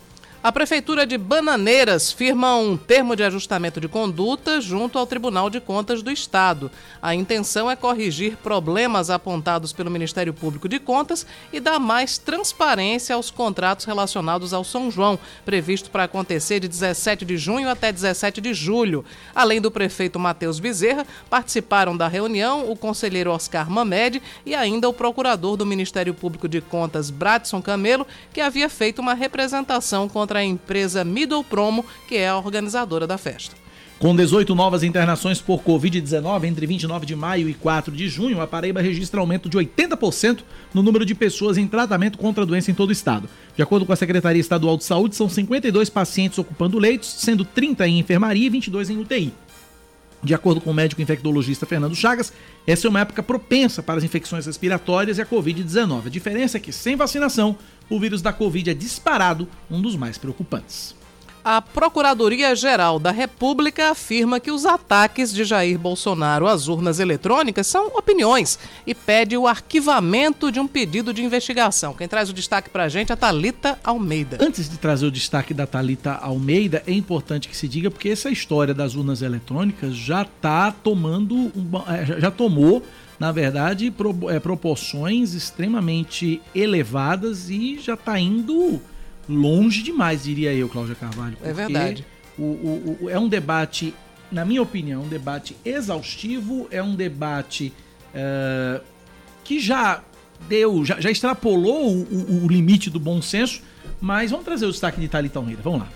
A Prefeitura de Bananeiras firma um termo de ajustamento de conduta junto ao Tribunal de Contas do Estado. A intenção é corrigir problemas apontados pelo Ministério Público de Contas e dar mais transparência aos contratos relacionados ao São João, previsto para acontecer de 17 de junho até 17 de julho. Além do prefeito Matheus Bezerra, participaram da reunião o conselheiro Oscar Mamed e ainda o procurador do Ministério Público de Contas, Bradson Camelo, que havia feito uma representação contra a empresa Middle Promo, que é a organizadora da festa. Com 18 novas internações por Covid-19 entre 29 de maio e 4 de junho, a Paraíba registra aumento de 80% no número de pessoas em tratamento contra a doença em todo o estado. De acordo com a Secretaria Estadual de Saúde, são 52 pacientes ocupando leitos, sendo 30 em enfermaria e 22 em UTI. De acordo com o médico infectologista Fernando Chagas, essa é uma época propensa para as infecções respiratórias e a Covid-19. A diferença é que, sem vacinação, o vírus da Covid é disparado um dos mais preocupantes. A Procuradoria-Geral da República afirma que os ataques de Jair Bolsonaro às urnas eletrônicas são opiniões e pede o arquivamento de um pedido de investigação. Quem traz o destaque para a gente é a Talita Almeida. Antes de trazer o destaque da Talita Almeida, é importante que se diga porque essa história das urnas eletrônicas já está tomando, é, já tomou na verdade, é, proporções extremamente elevadas e já está indo longe demais, diria eu, Cláudia Carvalho. É verdade. O, o, o, é um debate, na minha opinião, um debate exaustivo, é um debate uh, que já deu, já, já extrapolou o, o, limite do bom senso, mas vamos trazer o destaque de Thalita Almeida. Vamos lá.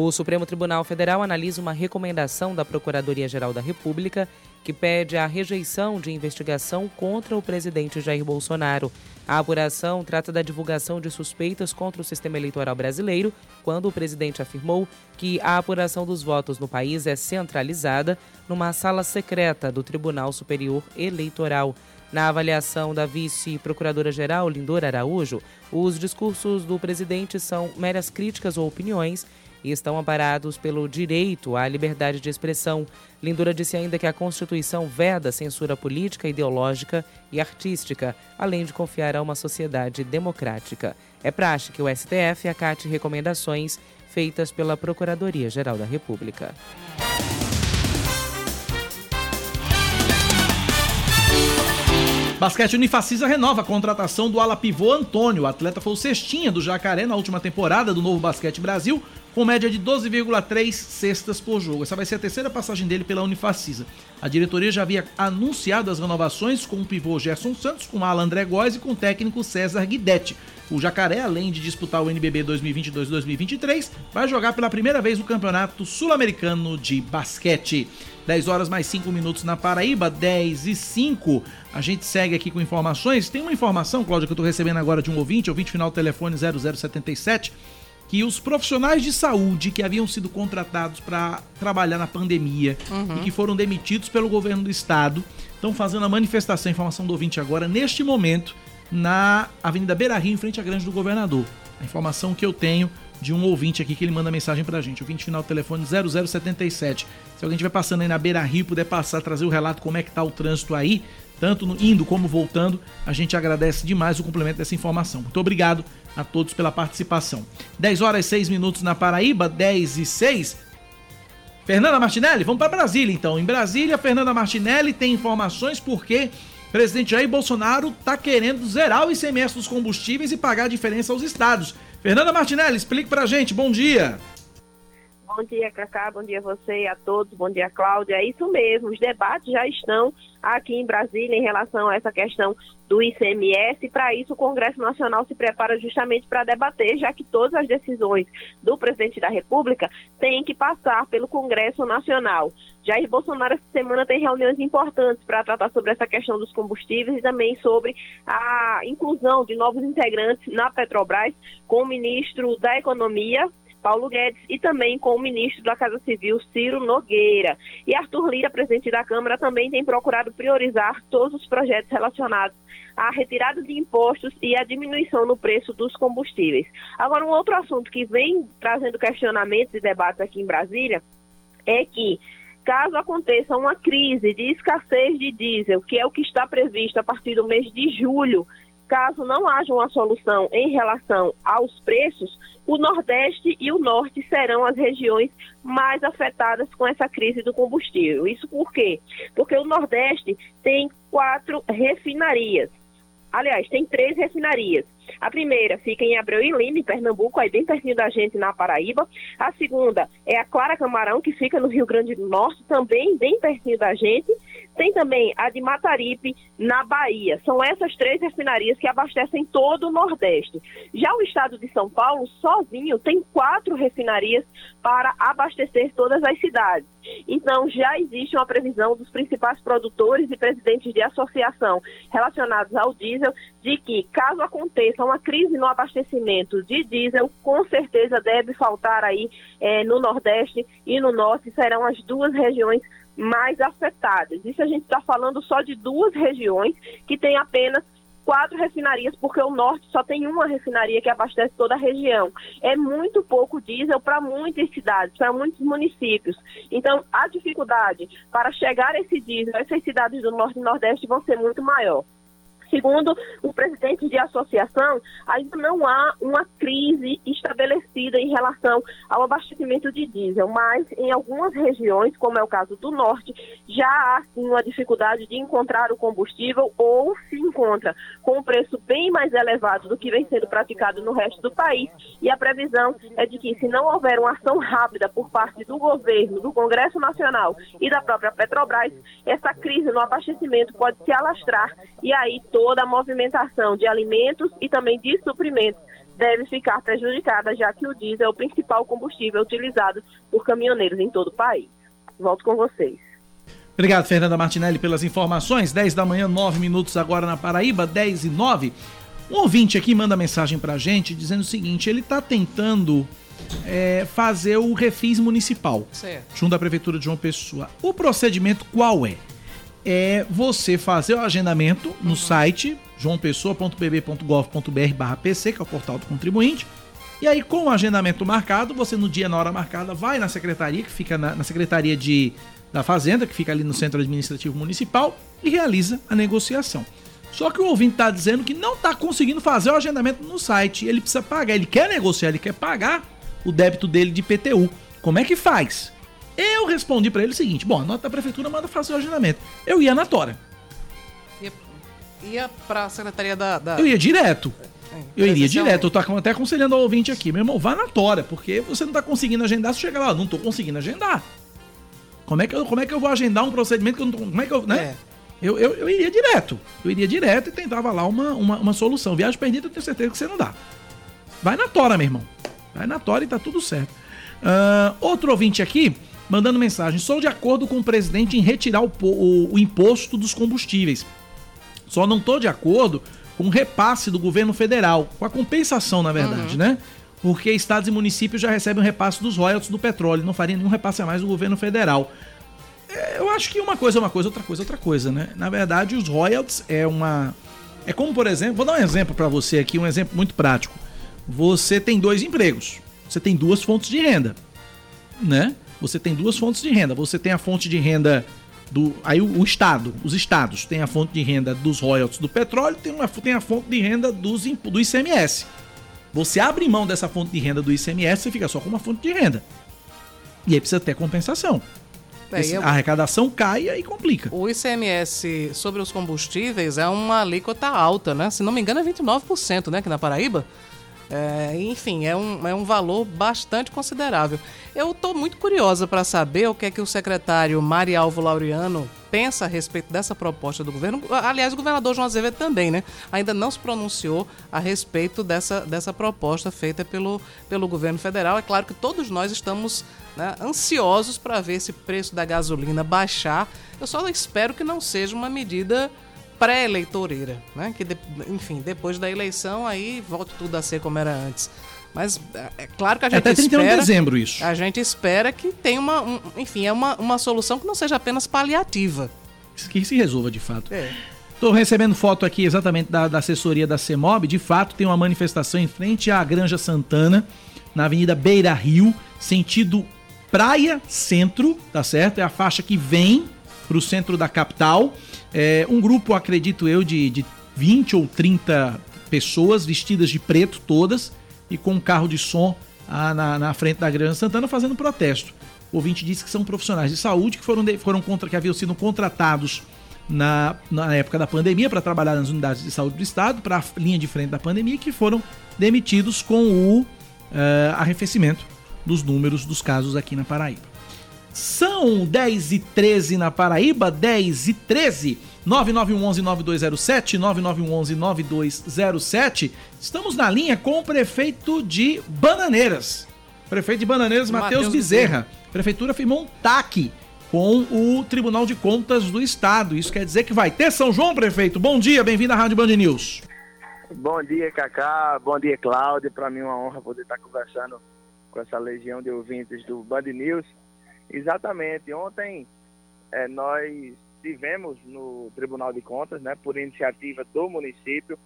O Supremo Tribunal Federal analisa uma recomendação da Procuradoria-Geral da República que pede a rejeição de investigação contra o presidente Jair Bolsonaro. A apuração trata da divulgação de suspeitas contra o sistema eleitoral brasileiro, quando o presidente afirmou que a apuração dos votos no país é centralizada numa sala secreta do Tribunal Superior Eleitoral. Na avaliação da vice-procuradora-geral Lindor Araújo, os discursos do presidente são meras críticas ou opiniões e estão amparados pelo direito à liberdade de expressão. Lindura disse ainda que a Constituição veda censura política, ideológica e artística, além de confiar a uma sociedade democrática. É praxe que o STF acate recomendações feitas pela Procuradoria-Geral da República. Basquete Unifacisa renova a contratação do ala pivô Antônio. O atleta foi o cestinha do Jacaré na última temporada do Novo Basquete Brasil, com média de 12,3 cestas por jogo. Essa vai ser a terceira passagem dele pela Unifacisa. A diretoria já havia anunciado as renovações com o pivô Gerson Santos, com Alan André Góes e com o técnico César Guidetti. O Jacaré, além de disputar o NBB 2022-2023, vai jogar pela primeira vez o Campeonato Sul-Americano de Basquete. 10 horas mais 5 minutos na Paraíba, 10 e 5. A gente segue aqui com informações. Tem uma informação, Cláudia, que eu estou recebendo agora de um ouvinte, ouvinte final telefone 0077 que os profissionais de saúde que haviam sido contratados para trabalhar na pandemia uhum. e que foram demitidos pelo governo do estado estão fazendo a manifestação, informação do ouvinte agora, neste momento, na Avenida Beira Rio, em frente à Grande do Governador. A informação que eu tenho de um ouvinte aqui que ele manda mensagem pra gente. Ouvinte final do telefone 0077. Se alguém estiver passando aí na Beira Rio, puder passar, trazer o relato como é que tá o trânsito aí, tanto indo como voltando, a gente agradece demais o complemento dessa informação. Muito obrigado a todos pela participação. 10 horas e 6 minutos na Paraíba, 10 e 6. Fernanda Martinelli, vamos para Brasília então. Em Brasília, Fernanda Martinelli tem informações porque presidente Jair Bolsonaro está querendo zerar o ICMS dos combustíveis e pagar a diferença aos estados. Fernanda Martinelli, explique pra gente. Bom dia. Bom dia, Cacá. Bom dia a você e a todos. Bom dia, Cláudia. É isso mesmo. Os debates já estão aqui em Brasília em relação a essa questão do ICMS. Para isso, o Congresso Nacional se prepara justamente para debater, já que todas as decisões do presidente da República têm que passar pelo Congresso Nacional. Jair Bolsonaro, essa semana, tem reuniões importantes para tratar sobre essa questão dos combustíveis e também sobre a inclusão de novos integrantes na Petrobras, com o ministro da Economia, Paulo Guedes, e também com o ministro da Casa Civil, Ciro Nogueira. E Arthur Lira, presidente da Câmara, também tem procurado priorizar todos os projetos relacionados à retirada de impostos e à diminuição no preço dos combustíveis. Agora, um outro assunto que vem trazendo questionamentos e debates aqui em Brasília é que caso aconteça uma crise de escassez de diesel, que é o que está previsto a partir do mês de julho, caso não haja uma solução em relação aos preços, o Nordeste e o Norte serão as regiões mais afetadas com essa crise do combustível. Isso por quê? Porque o Nordeste tem quatro refinarias. Aliás, tem três refinarias. A primeira fica em Abreu e Lima, em Pernambuco, aí bem pertinho da gente na Paraíba. A segunda é a Clara Camarão, que fica no Rio Grande do Norte, também bem pertinho da gente. Tem também a de Mataripe, na Bahia. São essas três refinarias que abastecem todo o Nordeste. Já o estado de São Paulo, sozinho, tem quatro refinarias para abastecer todas as cidades. Então, já existe uma previsão dos principais produtores e presidentes de associação relacionados ao diesel de que, caso aconteça uma crise no abastecimento de diesel, com certeza deve faltar aí eh, no Nordeste e no Norte, serão as duas regiões mais afetadas. Isso a gente está falando só de duas regiões que têm apenas quatro refinarias, porque o norte só tem uma refinaria que abastece toda a região. É muito pouco diesel para muitas cidades, para muitos municípios. Então, a dificuldade para chegar esse diesel essas cidades do norte e nordeste vão ser muito maior. Segundo o presidente de associação, ainda não há uma crise estabelecida em relação ao abastecimento de diesel, mas em algumas regiões, como é o caso do norte, já há sim uma dificuldade de encontrar o combustível ou se encontra com um preço bem mais elevado do que vem sendo praticado no resto do país. E a previsão é de que, se não houver uma ação rápida por parte do governo, do Congresso Nacional e da própria Petrobras, essa crise no abastecimento pode se alastrar e aí toda a movimentação de alimentos e também de suprimentos deve ficar prejudicada, já que o diesel é o principal combustível utilizado por caminhoneiros em todo o país. Volto com vocês. Obrigado, Fernanda Martinelli, pelas informações. 10 da manhã, 9 minutos agora na Paraíba, 10 e 9. Um ouvinte aqui manda mensagem pra gente dizendo o seguinte: ele tá tentando é, fazer o refis municipal Certo. junto à Prefeitura de João Pessoa. O procedimento qual é? É você fazer o agendamento no site joaopessoa.pb.gov.br pc, que é o portal do contribuinte. E aí, com o agendamento marcado, você no dia, na hora marcada, vai na secretaria, que fica na, na Secretaria de, da Fazenda, que fica ali no Centro Administrativo Municipal, e realiza a negociação. Só que o ouvinte está dizendo que não está conseguindo fazer o agendamento no site. Ele precisa pagar, ele quer negociar, ele quer pagar o débito dele de PTU. Como é que faz? Eu respondi para ele o seguinte: bom, a nota da prefeitura manda fazer o agendamento. Eu ia na Tora. Ia, ia para a secretaria da, da- Eu ia direto. Eu iria direto. Eu tô até aconselhando ao ouvinte aqui. Meu irmão, vá na Tora, porque você não tá conseguindo agendar. Se chega lá, não tô conseguindo agendar. Como é que eu, como é que eu vou agendar um procedimento que eu não tô. Como é que eu. Né? Eu, eu, eu iria direto. Eu iria direto e tentava lá uma, uma, uma solução. Viagem perdida, eu tenho certeza que você não dá. Vai na Tora, meu irmão. Vai na Tora e tá tudo certo. Ah, outro ouvinte aqui mandando mensagem. Sou de acordo com o presidente em retirar o, o- o imposto dos combustíveis. Só não tô de acordo com o repasse do governo federal, com a compensação, na verdade, né? Porque estados e municípios já recebem o repasse dos royalties do petróleo, não faria nenhum repasse a mais do governo federal. É, Eu acho que uma coisa é uma coisa, outra coisa é outra coisa, né? Na verdade, os royalties é uma. É como, por exemplo, vou dar um exemplo pra você aqui, um exemplo muito prático. Você tem dois empregos, você tem duas fontes de renda, né? Você tem duas fontes de renda. Você tem a fonte de renda do. Aí o, o Estado, os estados, tem a fonte de renda dos royalties do petróleo, tem, uma, tem a fonte de renda dos, do ICMS. Você abre mão dessa fonte de renda do ICMS, você fica só com uma fonte de renda. E aí precisa ter compensação. É, Esse- eu- A arrecadação cai e complica. O ICMS sobre os combustíveis é uma alíquota alta, né? Se não me engano, é 29%, né? Aqui na Paraíba. É, enfim, é um, é um valor bastante considerável. Eu estou muito curiosa para saber o que é que o secretário Marialvo Laureano pensa a respeito dessa proposta do governo. Aliás, o governador João Azevedo também, né? Ainda não se pronunciou a respeito dessa, dessa proposta feita pelo, pelo governo federal. É claro que todos nós estamos né, ansiosos para ver esse preço da gasolina baixar. Eu só espero que não seja uma medida pré-eleitoreira, né? Que, de- enfim, depois da eleição aí volte tudo a ser como era antes. Mas é é claro que a gente Até 31 de espera... dezembro isso. A gente espera que tenha uma, um- enfim, é uma, uma solução que não seja apenas paliativa. Que se resolva de fato. É. Tô recebendo foto aqui exatamente da, da assessoria da CEMOB. De fato, tem uma manifestação em frente à Granja Santana, na Avenida Beira Rio, sentido Praia Centro, tá certo? É a faixa que vem pro centro da capital. É um grupo, acredito eu, de, de 20 ou 30 pessoas vestidas de preto todas e com um carro de som ah, na, na frente da Granja Santana fazendo protesto. O ouvinte disse que são profissionais de saúde que foram, de- foram contra, que haviam sido contratados na, na época da pandemia para trabalhar nas unidades de saúde do estado, para a linha de frente da pandemia, que foram demitidos com o uh, arrefecimento dos números dos casos aqui na Paraíba. São 10 e 13 na Paraíba, 10 e 13. 9911-9207, 9911-9207. Estamos na linha com o prefeito de Bananeiras. Prefeito de Bananeiras, Matheus Bezerra. A prefeitura firmou um TAC com o Tribunal de Contas do Estado. Isso quer dizer que vai ter São João, prefeito. Bom dia, bem-vindo à Rádio Band News. Bom dia, Cacá. Bom dia, Cláudio. Para mim é uma honra poder estar conversando com essa legião de ouvintes do Band News. Exatamente. Ontem é, nós tivemos no Tribunal de Contas, né, por iniciativa do município,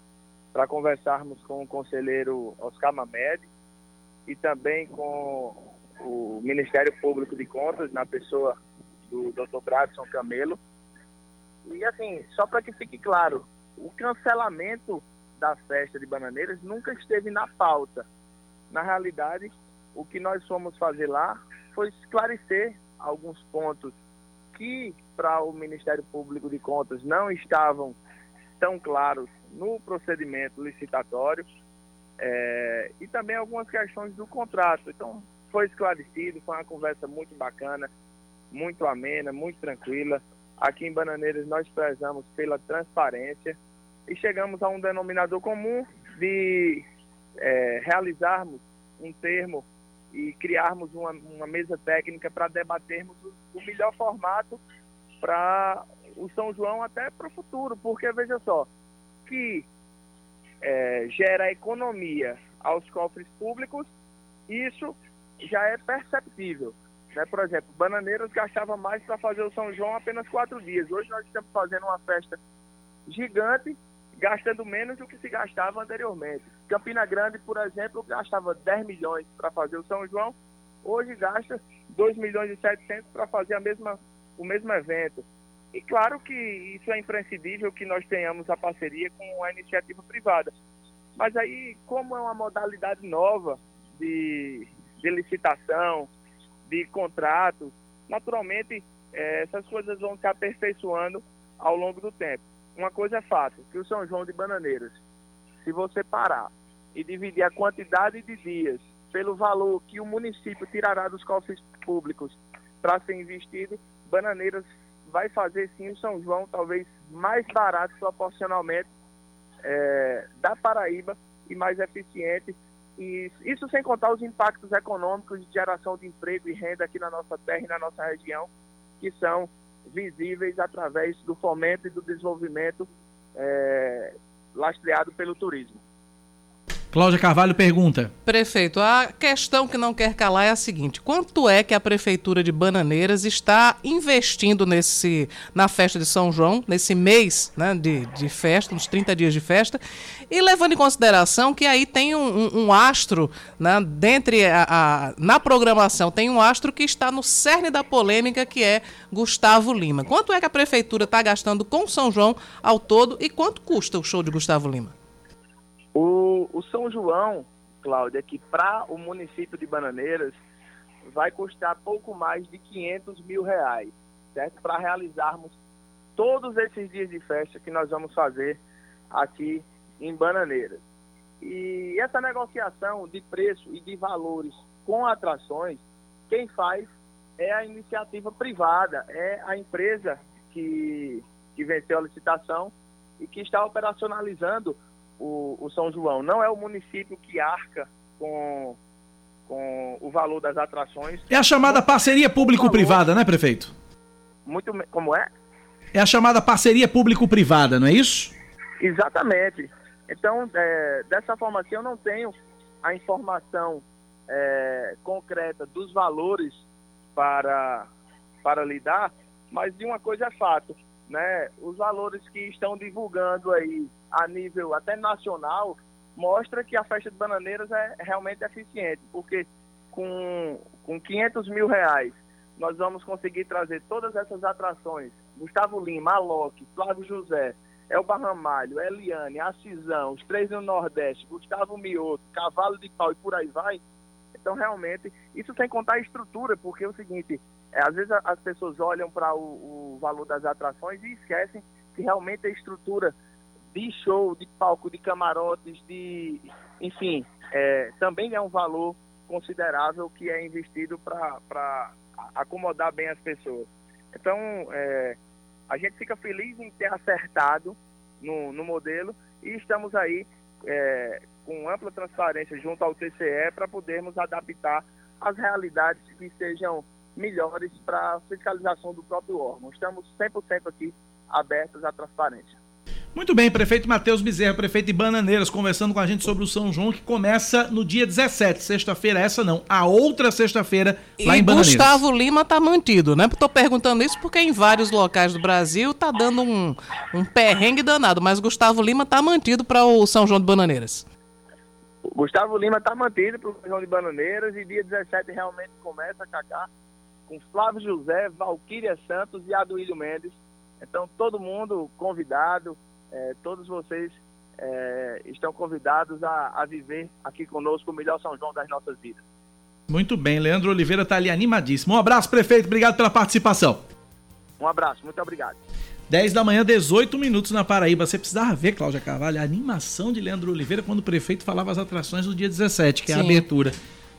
para conversarmos com o conselheiro Oscar Mamed e também com o Ministério Público de Contas, na pessoa do Dr. Bradson Camelo. E assim, só para que fique claro, o cancelamento da festa de Bananeiras nunca esteve na pauta. Na realidade, o que nós fomos fazer lá foi esclarecer alguns pontos que para o Ministério Público de Contas não estavam tão claros no procedimento licitatório é, e também algumas questões do contrato. Então, foi esclarecido, foi uma conversa muito bacana, muito amena, muito tranquila. Aqui em Bananeiras nós prezamos pela transparência e chegamos a um denominador comum de é, realizarmos um termo e criarmos uma, uma mesa técnica para debatermos o, o, melhor formato para o São João até para o futuro, porque veja só, que é, gera economia aos cofres públicos, isso já é perceptível. Né? Por exemplo, Bananeiros gastava mais para fazer o São João apenas quatro dias. Hoje nós estamos fazendo uma festa gigante gastando menos do que se gastava anteriormente. Campina Grande, por exemplo, gastava 10 milhões para fazer o São João, hoje gasta 2 milhões e 700 para fazer a mesma, o mesmo evento. E claro que isso é imprescindível que nós tenhamos a parceria com a iniciativa privada. Mas aí, como é uma modalidade nova de, de licitação, de contratos, naturalmente eh, essas coisas vão se aperfeiçoando ao longo do tempo uma coisa é fato, que o São João de Bananeiras, se você parar e dividir a quantidade de dias pelo valor que o município tirará dos cofres públicos para ser investido, Bananeiras vai fazer sim o São João talvez mais barato proporcionalmente é, da Paraíba e mais eficiente. E isso sem contar os impactos econômicos de geração de emprego e renda aqui na nossa terra e na nossa região, que são visíveis através do fomento e do desenvolvimento é, lastreado pelo turismo. Cláudia Carvalho pergunta. Prefeito, a questão que não quer calar é a seguinte: quanto é que a prefeitura de Bananeiras está investindo nesse na festa de São João, nesse mês né, de, de festa, nos 30 dias de festa, e levando em consideração que aí tem um, um, um astro, né, dentre a, a, na programação, tem um astro que está no cerne da polêmica, que é Gustavo Lima. Quanto é que a prefeitura está gastando com São João ao todo e quanto custa o show de Gustavo Lima? O, o São João, Cláudia, que para o município de Bananeiras vai custar pouco mais de 500 mil reais, certo? Para realizarmos todos esses dias de festa que nós vamos fazer aqui em Bananeiras. E essa negociação de preço e de valores com atrações, quem faz é a iniciativa privada, é a empresa que, que venceu a licitação e que está operacionalizando o, o São João. Não é o município que arca com, com o valor das atrações. É a chamada parceria público-privada, né, prefeito? Muito, como é? É a chamada parceria público-privada, não é isso? Exatamente. Então, é, dessa forma assim, eu não tenho a informação é, concreta dos valores para, para lidar, mas de uma coisa é fato, né? Os valores que estão divulgando aí a nível até nacional mostra que a festa de bananeiras é realmente eficiente, porque com, com 500 mil reais nós vamos conseguir trazer todas essas atrações, Gustavo Lima, Alok, Flávio José, Elba Ramalho, Eliane, Acisão, os três no Nordeste, Gustavo Mioto, Cavalo de Pau e por aí vai. Então, realmente, isso sem contar a estrutura, porque é o seguinte, é, às vezes as pessoas olham para o, o valor das atrações e esquecem que realmente a estrutura de show, de palco, de camarotes, de enfim, é, também é um valor considerável que é investido para acomodar bem as pessoas. Então, é, a gente fica feliz em ter acertado no, no modelo e estamos aí é, com ampla transparência junto ao TCE para podermos adaptar as realidades que sejam melhores para a fiscalização do próprio órgão. Estamos 100% aqui abertos à transparência. Muito bem, prefeito Matheus Bezerra, prefeito de Bananeiras, conversando com a gente sobre o São João, que começa no dia 17, sexta-feira, essa não, a outra sexta-feira, lá e em Bananeiras. Gustavo Lima tá mantido, né? Tô perguntando isso porque em vários locais do Brasil tá dando um, um perrengue danado, mas Gustavo Lima tá mantido para o São João de Bananeiras. O Gustavo Lima está mantido para o São João de Bananeiras e dia 17 realmente começa, Cacá, com Flávio José, Valquíria Santos e Aduílio Mendes. Então, todo mundo convidado, eh, todos vocês eh, estão convidados a, a viver aqui conosco o melhor São João das nossas vidas. Muito bem, Leandro Oliveira tá ali animadíssimo. Um abraço, prefeito, obrigado pela participação. Um abraço, muito obrigado. 10 da manhã, 18 minutos na Paraíba. Você precisava ver, Cláudia Carvalho, a animação de Leandro Oliveira quando o prefeito falava as atrações do dia 17, que é a Sim. abertura.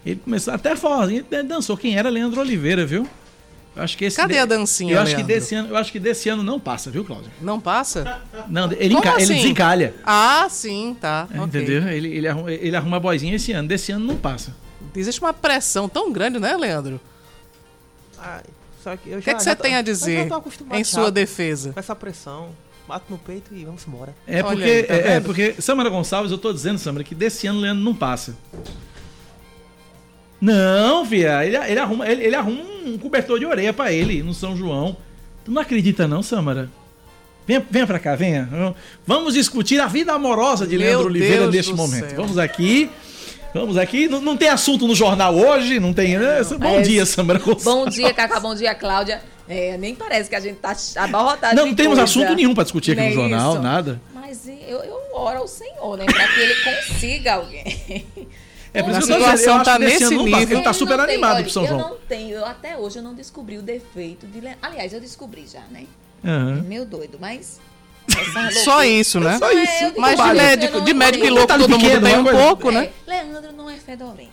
Ele começou até forrozinho, ele dançou. Quem era Leandro Oliveira, viu? Eu acho que esse Cadê de- a dancinha, Eu acho que desse ano, eu acho que desse ano não passa, viu, Cláudia? Não passa? Não, ele, enca- ele assim? desencalha. Ah, sim, tá. ok. Entendeu? Ele, ele, arruma, ele arruma a boizinha esse ano. Desse ano não passa. Existe uma pressão tão grande, né, Leandro? Só que eu O já, que, é que já você tô- tem a dizer em sua defesa? Com essa pressão. Bato no peito e vamos embora. É porque, aí, tá é, é porque, Samara Gonçalves, eu tô dizendo, Samara, que desse ano o Leandro não passa. Não, Fia, ele, ele arruma, ele, ele arruma um cobertor de orelha pra ele no São João. Tu não acredita, não, Samara? Venha, venha pra cá, venha. Vamos discutir a vida amorosa de Meu Leandro Oliveira Deus neste do momento. céu. Vamos aqui. Vamos aqui. Não, não tem assunto no jornal hoje, não tem. né? Bom É, dia, Samara Gonçalves. Bom dia, Cacá. Bom dia, Cláudia. É, nem parece que a gente tá abarrotado Não, não temos coisa. assunto nenhum pra discutir aqui Não no é jornal, isso? nada. Mas eu, eu oro ao Senhor, né? Pra que ele consiga alguém. É por isso que eu tô dizendo, eu acho tá que nesse nível. Ele tá Eu super tenho, animado olha, pro São eu João. não tenho, eu até hoje eu não descobri o defeito de Le... Aliás, eu descobri já, né? Aham. Meu doido, mas. Só isso, né? Só isso. eu Mas de médico, eu de médico e tenho. louco Tá todo mundo pequeno, tem uma um coisa- pouco, né? É, Leandro não é fedorento.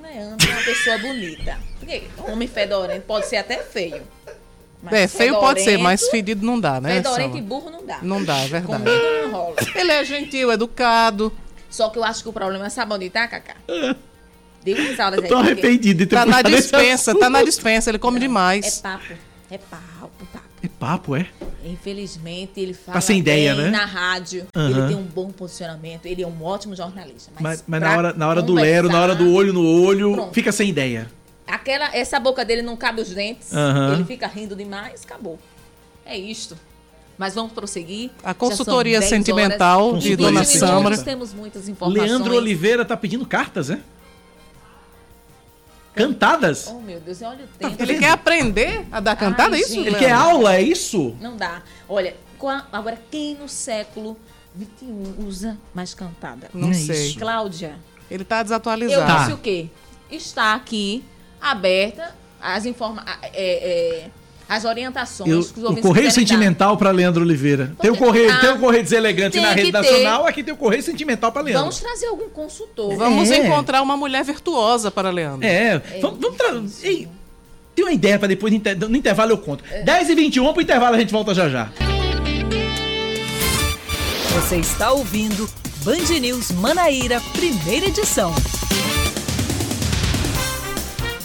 Leandro é uma pessoa bonita. Porque homem fedorento pode ser até feio. É, feio pode ser, mas fedido não dá, né? Fedorento e burro não dá. Não dá, é verdade. Comigo não rola. Ele é gentil, educado. Só que eu acho que o problema é sabe onde tá, Cacá? Deu umas aulas aí. Tô porque arrependido de ter Tá na dispensa, tá na dispensa, ele come É demais. papo. É papo, papo. É papo, é? Infelizmente, ele fala Tá sem ideia, bem né? na rádio. Aham. Ele tem um bom posicionamento. Ele é um ótimo jornalista. Mas, Mas, mas na hora, na hora do Lero, na hora do olho no olho, Pronto. fica sem ideia. Aquela, essa boca dele não cabe os dentes. Aham. Ele fica rindo demais, acabou. É isto. Mas vamos prosseguir. A consultoria são 10 sentimental horas. de Dona 20 minutos Samara. Temos muitas informações. Leandro Oliveira tá pedindo cartas, é? Cantadas? Oh, meu Deus, olha o tempo. Ele quer aprender a dar cantada, Ai, é isso? gente. Ele quer aula, é isso? Não dá. Olha, agora quem no século XXI usa mais cantada? Não É sei. isso. Cláudia. Ele tá Eu desatualizado. Tá. disse o quê? Está aqui aberta as informa é, é, as orientações Eu- que os o ouvintes Correio. Sentimental para Leandro Oliveira. Tem o Porque- Correio, Ah, tem o Correio Deselegante na rede ter. nacional, aqui tem o Correio Sentimental para Leandro. Vamos trazer algum consultor. Vamos É. encontrar uma mulher virtuosa para Leandro. É, vamos, vamos tra- Ei, tem uma ideia para depois, no inter- no intervalo eu conto. 10 e 21 pro intervalo a gente volta já já. Você está ouvindo Band News Manaíra, primeira edição.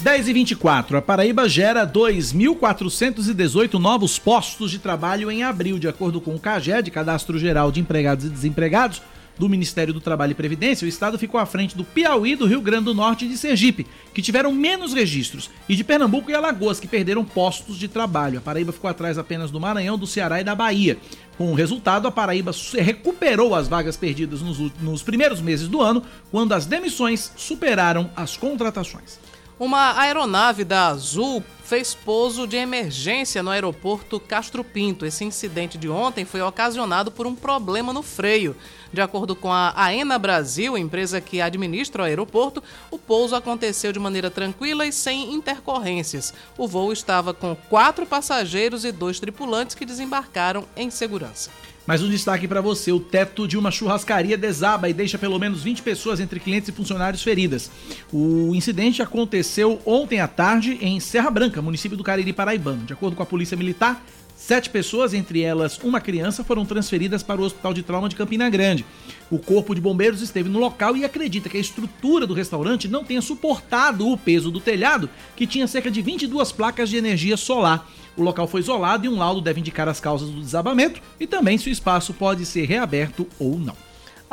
10 e 24, a Paraíba gera 2.418 novos postos de trabalho em abril, de acordo com o CAGED, Cadastro Geral de Empregados e Desempregados, do Ministério do Trabalho e Previdência, o estado ficou à frente do Piauí, do Rio Grande do Norte e de Sergipe, que tiveram menos registros, e de Pernambuco e Alagoas, que perderam postos de trabalho. A Paraíba ficou atrás apenas do Maranhão, do Ceará e da Bahia. Com o resultado, a Paraíba recuperou as vagas perdidas nos, nos primeiros meses do ano, quando as demissões superaram as contratações. Uma aeronave da Azul fez pouso de emergência no aeroporto Castro Pinto. Esse incidente de ontem foi ocasionado por um problema no freio. De acordo com a AENA Brasil, empresa que administra o aeroporto, o pouso aconteceu de maneira tranquila e sem intercorrências. O voo estava com quatro passageiros e dois tripulantes que desembarcaram em segurança. Mais um destaque para você: o teto de uma churrascaria desaba e deixa pelo menos 20 pessoas entre clientes e funcionários feridas. O incidente aconteceu ontem à tarde em Serra Branca, município do Cariri Paraibano. De acordo com a Polícia Militar, Sete pessoas, entre elas uma criança, foram transferidas para o Hospital de Trauma de Campina Grande. O Corpo de Bombeiros esteve no local e acredita que a estrutura do restaurante não tenha suportado o peso do telhado, que tinha cerca de 22 placas de energia solar. O local foi isolado e um laudo deve indicar as causas do desabamento e também se o espaço pode ser reaberto ou não.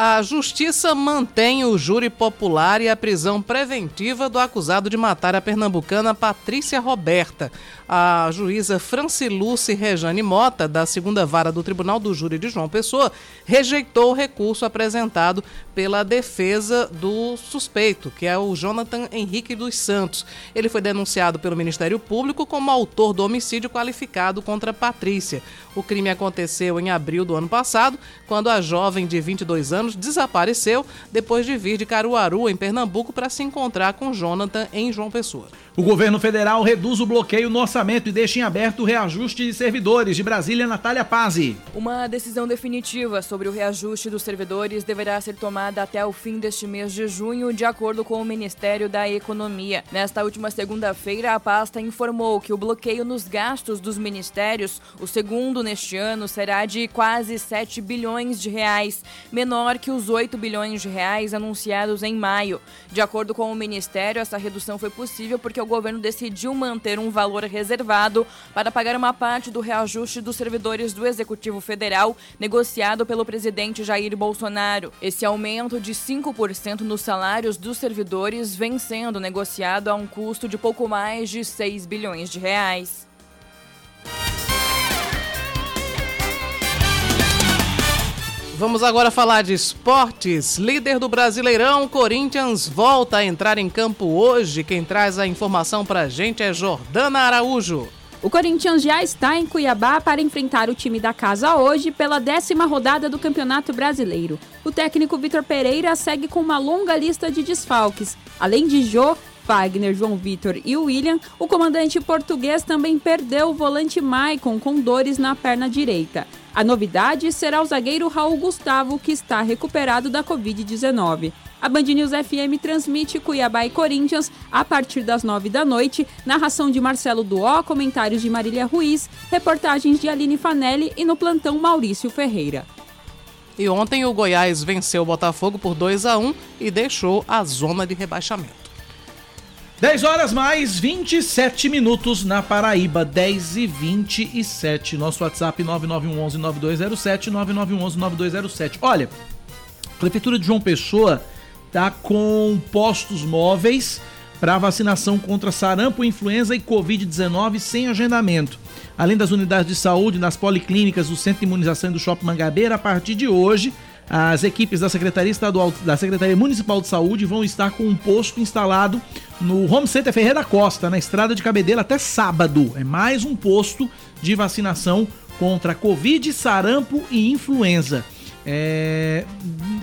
A justiça mantém o júri popular e a prisão preventiva do acusado de matar a pernambucana Patrícia Roberta. A juíza Franciluce Rejane Mota, da segunda vara do Tribunal do Júri de João Pessoa, rejeitou o recurso apresentado pela defesa do suspeito, que é o Jonathan Henrique dos Santos. Ele foi denunciado pelo Ministério Público como autor do homicídio qualificado contra Patrícia. O crime aconteceu em abril do ano passado, quando a jovem de 22 anos desapareceu depois de vir de Caruaru, em Pernambuco, para se encontrar com Jonathan em João Pessoa. O governo federal reduz o bloqueio no orçamento e deixa em aberto o reajuste de servidores. De Brasília, Natália Pazzi. Uma decisão definitiva sobre o reajuste dos servidores deverá ser tomada até o fim deste mês de junho, de acordo com o Ministério da Economia. Nesta última segunda-feira, a pasta informou que o bloqueio nos gastos dos ministérios, o segundo neste ano, será de quase 7 bilhões de reais, menor que os 8 bilhões de reais anunciados em maio. De acordo com o Ministério, essa redução foi possível porque o governo decidiu manter um valor reservado para pagar uma parte do reajuste dos servidores do Executivo Federal negociado pelo presidente Jair Bolsonaro. Esse aumento de 5% nos salários dos servidores vem sendo negociado a um custo de pouco mais de 6 bilhões de reais. Vamos agora falar de esportes. Líder do Brasileirão, Corinthians volta a entrar em campo hoje. Quem traz a informação pra gente é Jordana Araújo. O Corinthians já está em Cuiabá para enfrentar o time da casa hoje pela décima rodada do Campeonato Brasileiro. O técnico Vitor Pereira segue com uma longa lista de desfalques. Além de Jô, Wagner, João Vitor e William, o comandante português também perdeu o volante Maicon com dores na perna direita. A novidade será o zagueiro Raul Gustavo, que está recuperado da Covid-19. A Band News FM transmite Cuiabá e Corinthians a partir das nove da noite. Narração de Marcelo Duó, comentários de Marília Ruiz, reportagens de Aline Fanelli e no plantão Maurício Ferreira. E ontem o Goiás venceu o Botafogo por 2 a 1 e deixou a zona de rebaixamento. 10 horas mais 27 minutos na Paraíba, 10 e 27. Nosso WhatsApp 9911-9207, 9911-9207. Olha, a Prefeitura de João Pessoa tá com postos móveis para vacinação contra sarampo, influenza e Covid-19 sem agendamento. Além das unidades de saúde, nas policlínicas, do Centro de Imunização e do Shopping Mangabeira, a partir de hoje, as equipes da Secretaria Estadual, da Secretaria Municipal de Saúde vão estar com um posto instalado no Home Center Ferreira Costa, na estrada de Cabedelo, até sábado. É mais um posto de vacinação contra Covid, sarampo e influenza. É...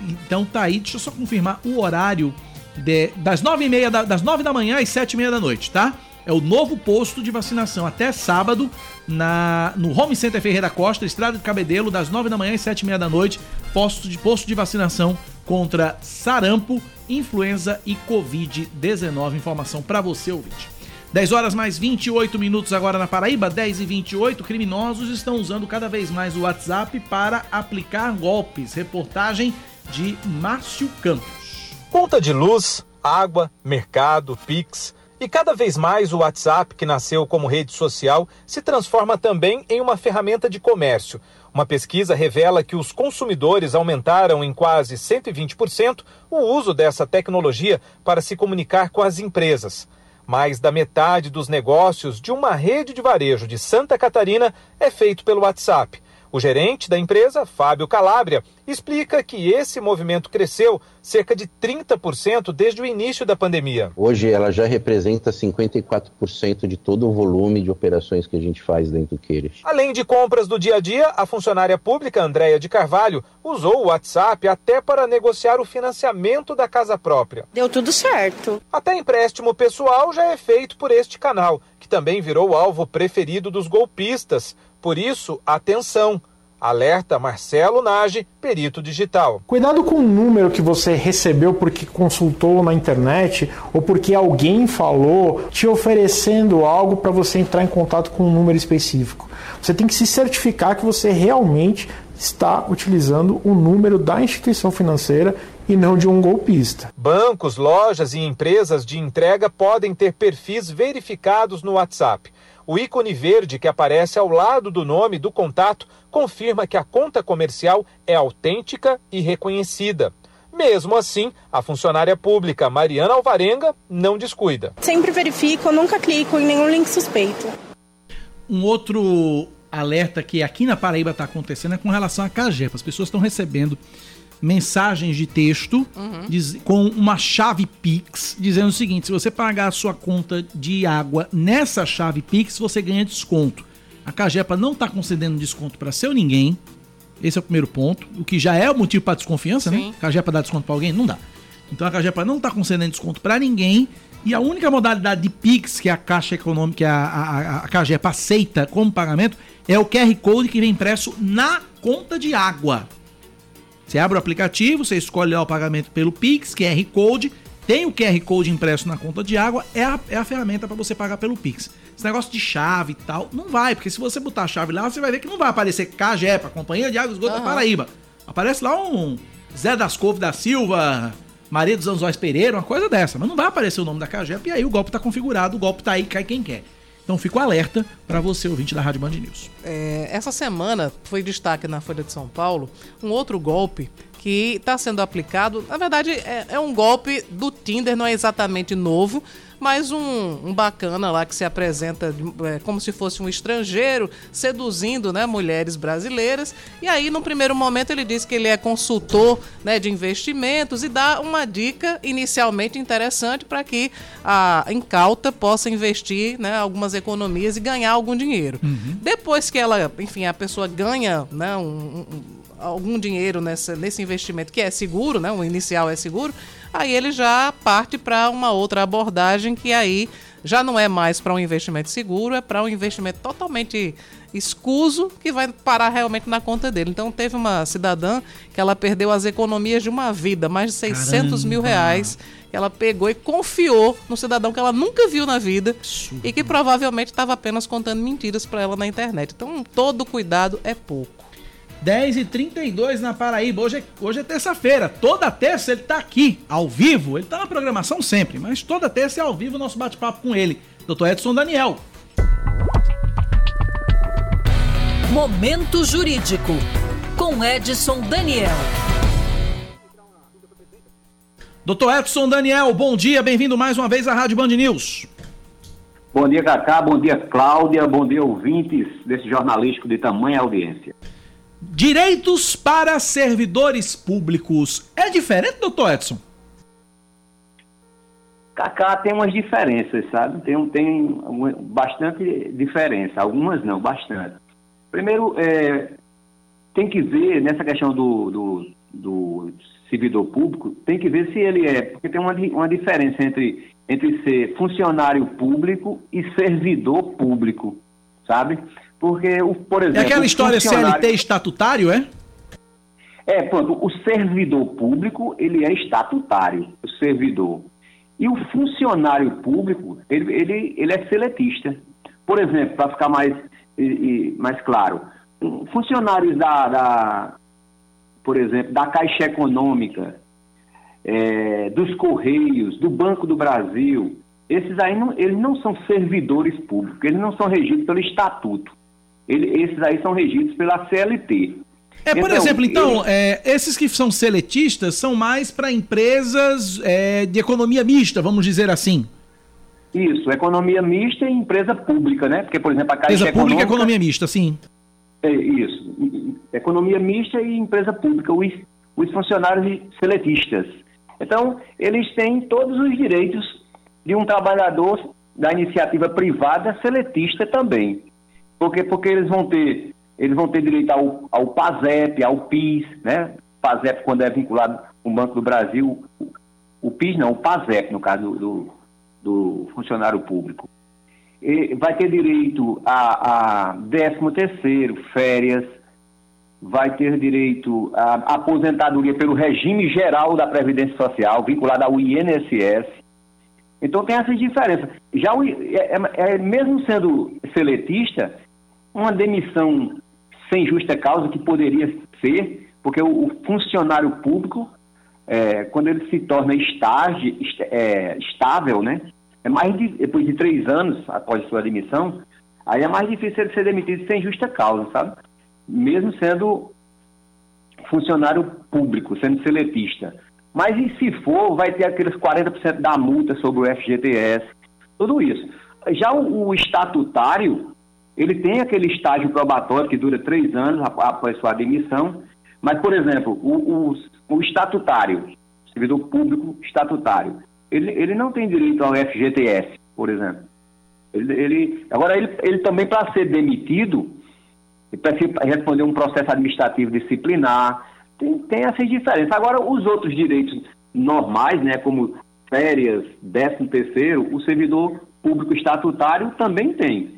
Então tá aí, deixa eu só confirmar o horário de... das nove e meia da... das nove da manhã às sete e meia da noite, tá? É o novo posto de vacinação até sábado na, no Home Center Ferreira Costa, Estrada de Cabedelo, das 9 da manhã às 7 e meia da noite, posto de, posto de vacinação contra sarampo, influenza e Covid-19. Informação para você, ouvinte. 10 horas mais 28 minutos agora na Paraíba, 10 e 28. Criminosos estão usando cada vez mais o WhatsApp para aplicar golpes. Reportagem de Márcio Campos. Conta de luz, água, mercado, Pix. E cada vez mais o WhatsApp, que nasceu como rede social, se transforma também em uma ferramenta de comércio. Uma pesquisa revela que os consumidores aumentaram em quase 120% o uso dessa tecnologia para se comunicar com as empresas. Mais da metade dos negócios de uma rede de varejo de Santa Catarina é feito pelo WhatsApp. O gerente da empresa, Fábio Calabria, explica que esse movimento cresceu cerca de 30% desde o início da pandemia. Hoje ela já representa 54% de todo o volume de operações que a gente faz dentro do Queiras. Além de compras do dia a dia, a funcionária pública Andréia de Carvalho usou o WhatsApp até para negociar o financiamento da casa própria. Deu tudo certo. Até empréstimo pessoal já é feito por este canal, que também virou o alvo preferido dos golpistas. Por isso, atenção! Alerta Marcelo Nage, perito digital. Cuidado com o número que você recebeu porque consultou na internet ou porque alguém falou te oferecendo algo para você entrar em contato com um número específico. Você tem que se certificar que você realmente está utilizando o número da instituição financeira e não de um golpista. Bancos, lojas e empresas de entrega podem ter perfis verificados no WhatsApp. O ícone verde que aparece ao lado do nome do contato confirma que a conta comercial é autêntica e reconhecida. Mesmo assim, a funcionária pública Mariana Alvarenga não descuida. Sempre verifico, nunca clico em nenhum link suspeito. Um outro alerta que aqui na Paraíba está acontecendo é com relação à CAGEP. As pessoas estão recebendo mensagens de texto uhum. diz, com uma chave Pix dizendo o seguinte: se você pagar a sua conta de água nessa chave Pix, você ganha desconto. A Cagepa não está concedendo desconto para seu ninguém. Esse é o primeiro ponto. O que já é o motivo para desconfiança, né? Sim. né? A Cagepa dá desconto para alguém? Não dá. Então a Cagepa não está concedendo desconto para ninguém. E a única modalidade de Pix que a Caixa Econômica, que a, a, a Cagepa aceita como pagamento, é o QR Code que vem impresso na conta de água. Você abre o aplicativo, você escolhe lá o pagamento pelo Pix, QR Code, tem o QR Code impresso na conta de água, é a, é a ferramenta para você pagar pelo Pix. Esse negócio de chave e tal, não vai, porque se você botar a chave lá, você vai ver que não vai aparecer CAGEPA, Companhia de Água e Esgoto uhum. da Paraíba. Aparece lá um Zé das Couves da Silva, Maria dos Anzóis Pereira, uma coisa dessa, mas não vai aparecer o nome da CAGEPA e aí o golpe tá configurado, o golpe tá aí, cai quem quer. Então fico alerta para você, ouvinte da Rádio Band News. É, essa semana foi destaque na Folha de São Paulo um outro golpe que está sendo aplicado. Na verdade, é, é, um golpe do Tinder, não é exatamente novo, mas um, um bacana lá que se apresenta é, como se fosse um estrangeiro seduzindo né, mulheres brasileiras. E aí, no primeiro momento, ele diz que ele é consultor né, de investimentos e dá uma dica inicialmente interessante para que a incauta possa investir né, algumas economias e ganhar algum dinheiro. Uhum. Depois que ela, enfim, a pessoa ganha né, um, um, algum dinheiro nessa, nesse investimento que é seguro, né, o inicial é seguro, aí ele já parte para uma outra abordagem que aí já não é mais para um investimento seguro, é para um investimento totalmente escuso que vai parar realmente na conta dele. Então teve uma cidadã que ela perdeu as economias de uma vida, mais de 600 Caramba. mil reais, que ela pegou e confiou no cidadão que ela nunca viu na vida e que provavelmente estava apenas contando mentiras para ela na internet. Então todo cuidado é pouco. 10 e 32 na Paraíba. Hoje é, hoje é terça-feira. Toda terça ele tá aqui, ao vivo. Ele tá na programação sempre, mas toda terça é ao vivo o nosso bate-papo com ele, Dr. Edson Daniel. Momento Jurídico, com Edson Daniel. Doutor Edson Daniel, bom dia, bem-vindo mais uma vez à Rádio Band News. Bom dia, Cacá, bom dia, Cláudia, bom dia, ouvintes desse jornalístico de tamanha audiência. Direitos para servidores públicos. É diferente, doutor Edson? Cacá tem umas diferenças, sabe? Tem, tem bastante diferença. Algumas não, bastante. Primeiro, é, tem que ver nessa questão do, do, do, servidor público, tem que ver se ele é, porque tem uma, uma diferença entre, entre ser funcionário público e servidor público, sabe? Porque, o, por exemplo. É aquela história CLT estatutário, é? É, pronto, o servidor público, ele é estatutário, o servidor. E o funcionário público, ele, ele, ele é seletista. Por exemplo, para ficar mais, mais claro, funcionários da, da, por exemplo, da Caixa Econômica, é, dos Correios, do Banco do Brasil, esses aí não, eles não são servidores públicos, eles não são regidos pelo estatuto. Ele, esses aí são regidos pela CLT. É, por então, exemplo, então, é, esses que são seletistas são mais para empresas é, de economia mista, vamos dizer assim. Isso, economia mista e empresa pública, né? Porque, por exemplo, a Caixa Empresa pública e economia mista, sim. É, isso. economia mista e empresa pública, os, os funcionários seletistas. Então, eles têm todos os direitos de um trabalhador da iniciativa privada seletista também. Porque, porque eles vão ter eles vão ter direito ao, ao PASEP, ao PIS, né? PASEP quando é vinculado com o Banco do Brasil, o, PIS não, o PASEP, no caso do, do funcionário público. E vai ter direito a, a 13 terceiro, férias, vai ter direito à aposentadoria pelo regime geral da Previdência Social, vinculado ao INSS. Então tem essas diferenças. Já o, é, é, é, mesmo sendo seletista, uma demissão sem justa causa, que poderia ser, porque o, o funcionário público, é, quando ele se torna estágio, é, estável, né? É mais de, depois de três anos após sua demissão, aí é mais difícil ele ser demitido sem justa causa, sabe? Mesmo sendo funcionário público, sendo seletista. Mas e se for, vai ter aqueles 40% da multa sobre o FGTS, tudo isso. Já o, o estatutário, ele tem aquele estágio probatório que dura três anos após sua demissão, mas, por exemplo, o, o, o estatutário, servidor público estatutário, ele, ele não tem direito ao FGTS, por exemplo. Ele, ele agora, ele, ele também, para ser demitido, para responder um processo administrativo disciplinar, tem, tem essas diferenças. Agora, os outros direitos normais, né, como férias, décimo terceiro, o servidor público estatutário também tem.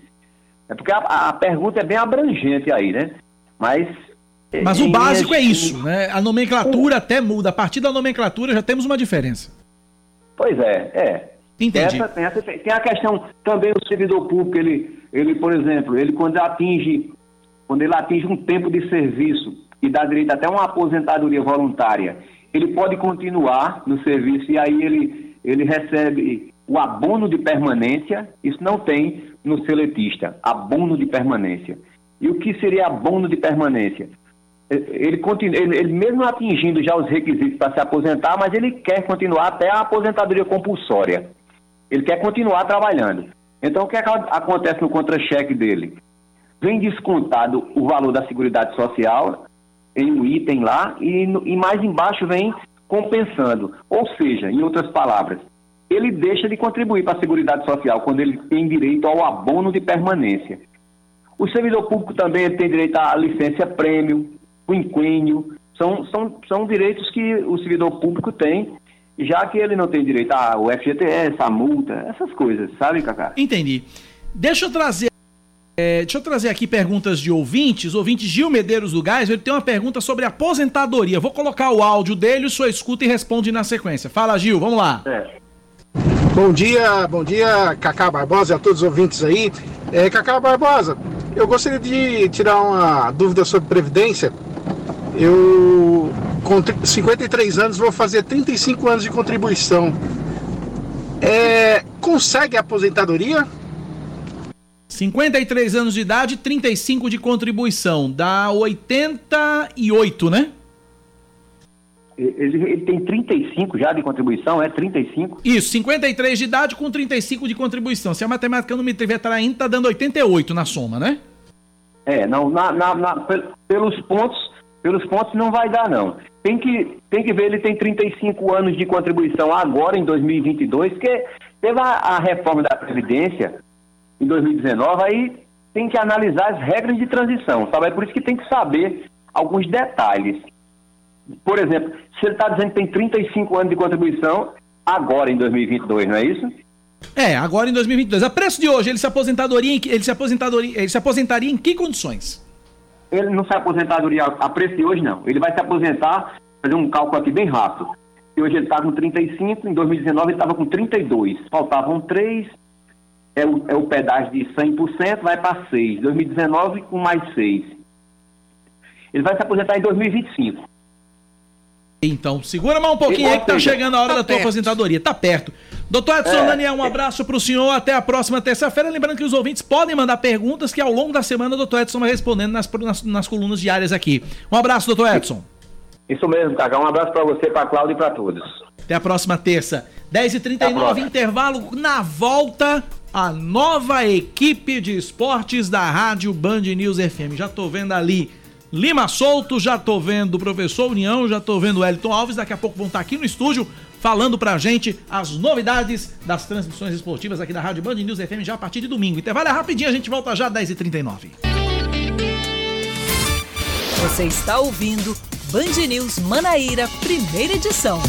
É porque a, a pergunta é bem abrangente aí, né? Mas. Mas o básico é isso, né? A nomenclatura até muda. A partir da nomenclatura já temos uma diferença. Pois é, é. Entendi. Essa, tem, essa, tem a questão também do servidor público, ele, ele, por exemplo, ele quando atinge, quando ele atinge um tempo de serviço e dá direito até uma aposentadoria voluntária, ele pode continuar no serviço e aí ele, ele recebe o abono de permanência, isso não tem no seletista, abono de permanência. E o que seria abono de permanência? Ele, continua, ele, ele mesmo atingindo já os requisitos para se aposentar, mas ele quer continuar até a aposentadoria compulsória. Ele quer continuar trabalhando. Então, o que, é que acontece no contra-cheque dele? Vem descontado o valor da Seguridade Social em um item lá e, e mais embaixo vem compensando. Ou seja, em outras palavras, ele deixa de contribuir para a Seguridade Social quando ele tem direito ao abono de permanência. O servidor público também tem direito à licença prêmio, quinquênio, são, são, são direitos que o servidor público tem, já que ele não tem direito ao FGTS, à multa, essas coisas, sabe, Cacá? Entendi. Deixa eu trazer é, deixa eu trazer aqui perguntas de ouvintes. Ouvinte Gil Medeiros do Gás, ele tem uma pergunta sobre aposentadoria. Vou colocar o áudio dele, o senhor escuta e responde na sequência. Fala, Gil, vamos lá. É. Bom dia, bom dia, Cacá Barbosa e a todos os ouvintes aí. É, Cacá Barbosa, eu gostaria de tirar uma dúvida sobre Previdência. Eu, com 53 anos, vou fazer 35 anos de contribuição. É, consegue aposentadoria? 53 anos de idade, 35 de contribuição. Dá 88, né? Ele, ele, tem 35 já de contribuição, é 35? Isso, 53 de idade com 35 de contribuição. Se a matemática não me tiver traindo, tá dando 88 na soma, né? É, não, na, na, na, pelos pontos, pelos pontos não vai dar não. Tem que, tem que ver, ele tem 35 anos de contribuição agora em 2022, porque teve a, a reforma da Previdência em 2019, aí tem que analisar as regras de transição, sabe? É por isso que tem que saber alguns detalhes. Por exemplo, se ele está dizendo que tem 35 anos de contribuição, agora em 2022, não é isso? É, agora em 2022. A preço de hoje, ele se aposentadoria em, ele se aposentadoria, ele se aposentaria em que condições? Ele não se aposentadoria a preço de hoje, não. Ele vai se aposentar, fazer um cálculo aqui bem rápido. E hoje ele está com 35, em 2019 ele estava com 32. Faltavam 3, é o, é o pedágio de 100%, vai para 6. 2019 com mais 6. Ele vai se aposentar em 2025. Então, segura mais um pouquinho aí que tá chegando a hora tá da tua perto. aposentadoria. Tá perto. Doutor Edson é, Daniel, um abraço pro senhor. Até a próxima terça-feira. Lembrando que os ouvintes podem mandar perguntas que ao longo da semana o doutor Edson vai respondendo nas, nas, nas colunas diárias aqui. Um abraço, doutor Edson. Isso mesmo, Cacá. Um abraço para você, para Cláudio e para todos. Até a próxima terça. 10h39, intervalo. Na volta, a nova equipe de esportes da Rádio Band News FM. Já tô vendo ali Lima Solto, já tô vendo o professor União, já tô vendo o Elton Alves, daqui a pouco vão estar aqui no estúdio falando pra gente as novidades das transmissões esportivas aqui da Rádio Band News FM já a partir de domingo. Intervalo é rapidinho, a gente volta já às 10h39. Você está ouvindo Band News Manaíra, primeira edição.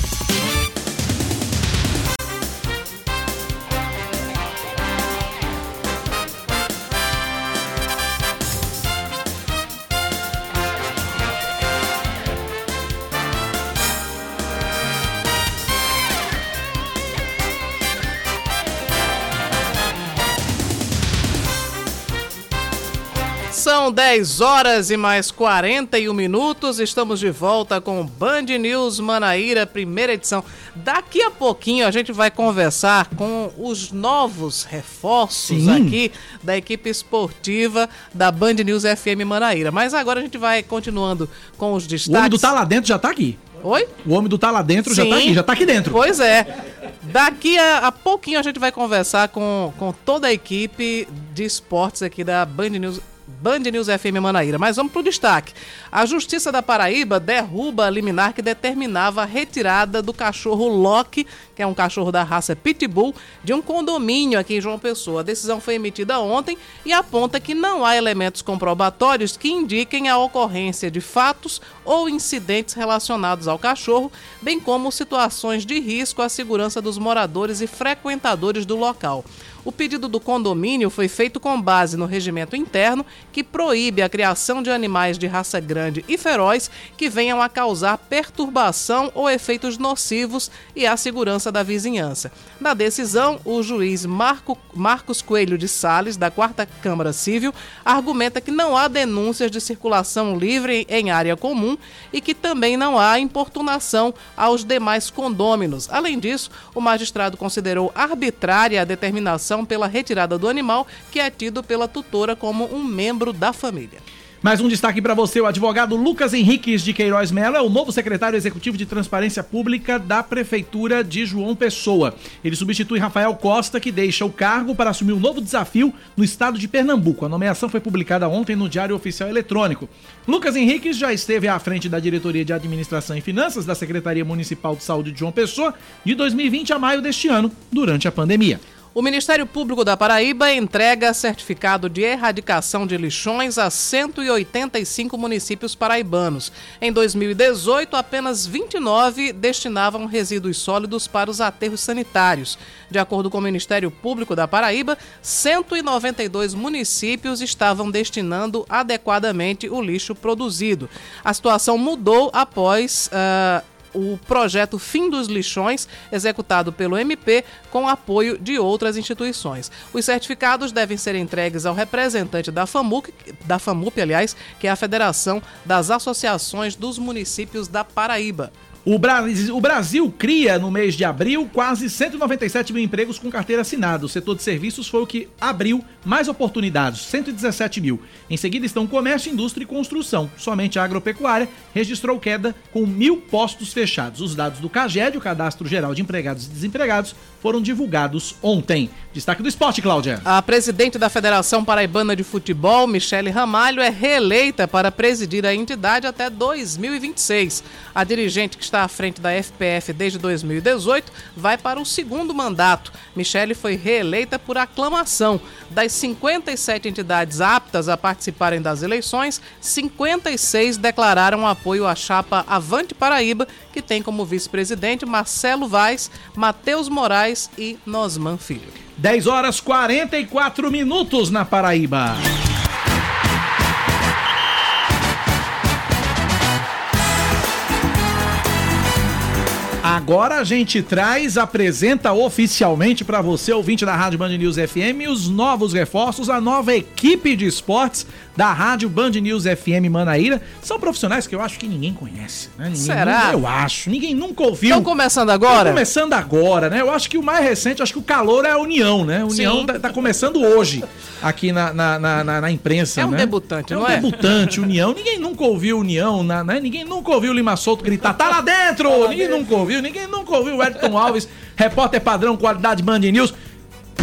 São 10 horas e mais 41 minutos. Estamos de volta com Band News Manaíra, primeira edição. Daqui a pouquinho a gente vai conversar com os novos reforços Sim. aqui da equipe esportiva da Band News FM Manaíra. Mas agora a gente vai continuando com os O destaques. homem do Tá Lá Dentro já tá aqui. Oi? O homem do Tá Lá Dentro já tá Sim. aqui, já tá aqui dentro. Pois é. Daqui a, a pouquinho a gente vai conversar com, com toda a equipe de esportes aqui da Band News. Band News FM Manaíra. Mas vamos pro destaque. A Justiça da Paraíba derruba a liminar que determinava a retirada do cachorro Loki, que é um cachorro da raça Pitbull, de um condomínio aqui em João Pessoa. A decisão foi emitida ontem e aponta que não há elementos comprobatórios que indiquem a ocorrência de fatos ou incidentes relacionados ao cachorro, bem como situações de risco à segurança dos moradores e frequentadores do local. O pedido do condomínio foi feito com base no regimento interno que proíbe a criação de animais de raça grande e feroz que venham a causar perturbação ou efeitos nocivos e à segurança da vizinhança. Na decisão, o juiz Marco, Marcos Coelho de Sales, da 4 Câmara Civil, argumenta que não há denúncias de circulação livre em área comum e que também não há importunação aos demais condôminos. Além disso, o magistrado considerou arbitrária a determinação pela retirada do animal, que é tido pela tutora como um membro da família. Mais um destaque para você, o advogado Lucas Henriques de Queiroz Melo é o novo secretário executivo de Transparência Pública da Prefeitura de João Pessoa. Ele substitui Rafael Costa, que deixa o cargo para assumir um novo desafio no estado de Pernambuco. A nomeação foi publicada ontem no Diário Oficial Eletrônico. Lucas Henriques já esteve à frente da Diretoria de Administração e Finanças da Secretaria Municipal de Saúde de João Pessoa de 2020 a maio deste ano, durante a pandemia. O Ministério Público da Paraíba entrega certificado de erradicação de lixões a 185 municípios paraibanos. Em 2018, apenas 29 destinavam resíduos sólidos para os aterros sanitários. De acordo com o Ministério Público da Paraíba, 192 municípios estavam destinando adequadamente o lixo produzido. A situação mudou após. ah, o projeto Fim dos Lixões, executado pelo MP, com apoio de outras instituições. Os certificados devem ser entregues ao representante da da FAMUP, aliás, que é a Federação das Associações dos Municípios da Paraíba. O Brasil, o Brasil cria, no mês de abril, quase 197 mil empregos com carteira assinada. O setor de serviços foi o que abriu mais oportunidades, 117 mil. Em seguida estão comércio, indústria e construção. Somente a agropecuária registrou queda com mil postos fechados. Os dados do CAGED, o Cadastro Geral de Empregados e Desempregados, foram divulgados ontem. Destaque do esporte, Cláudia. A presidente da Federação Paraibana de Futebol, Michele Ramalho, é reeleita para presidir a entidade até 2026. A dirigente que está à frente da FPF desde 2018 vai para o segundo mandato. Michele foi reeleita por aclamação. Das 57 entidades aptas a participarem das eleições, 56 declararam apoio à chapa Avante Paraíba, que tem como vice-presidente Marcelo Vaz, Matheus Moraes e Nosman Filho. 10 horas 44 minutos na Paraíba. Agora a gente traz, apresenta oficialmente para você, ouvinte da Rádio Band News FM, os novos reforços, a nova equipe de esportes da Rádio Band News FM Manaíra. São profissionais que eu acho que ninguém conhece, né? Ninguém Será? nunca- eu acho. Ninguém nunca ouviu. Estão começando agora? Estão começando agora, né? Eu acho que o mais recente, acho que o calor é a União, né? A União tá, tá começando hoje aqui na, na, na, na- na imprensa, É um né? debutante, é não um é? debutante, União. Ninguém nunca ouviu União, né? Ninguém nunca ouviu o Lima Solto gritar, tá lá dentro! ninguém nunca ouviu, ninguém nunca ouviu o Edson Alves, repórter padrão, qualidade Band News.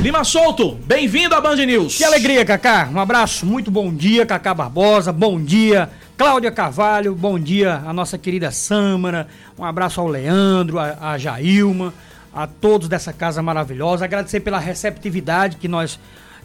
Lima Solto, bem-vindo à Band News. Que alegria, Cacá. Um abraço, muito bom dia, Cacá Barbosa. Bom dia, Cláudia Carvalho, bom dia a nossa querida Sâmara, um abraço ao Leandro, a, a Jailma, a todos dessa casa maravilhosa, agradecer pela receptividade que nós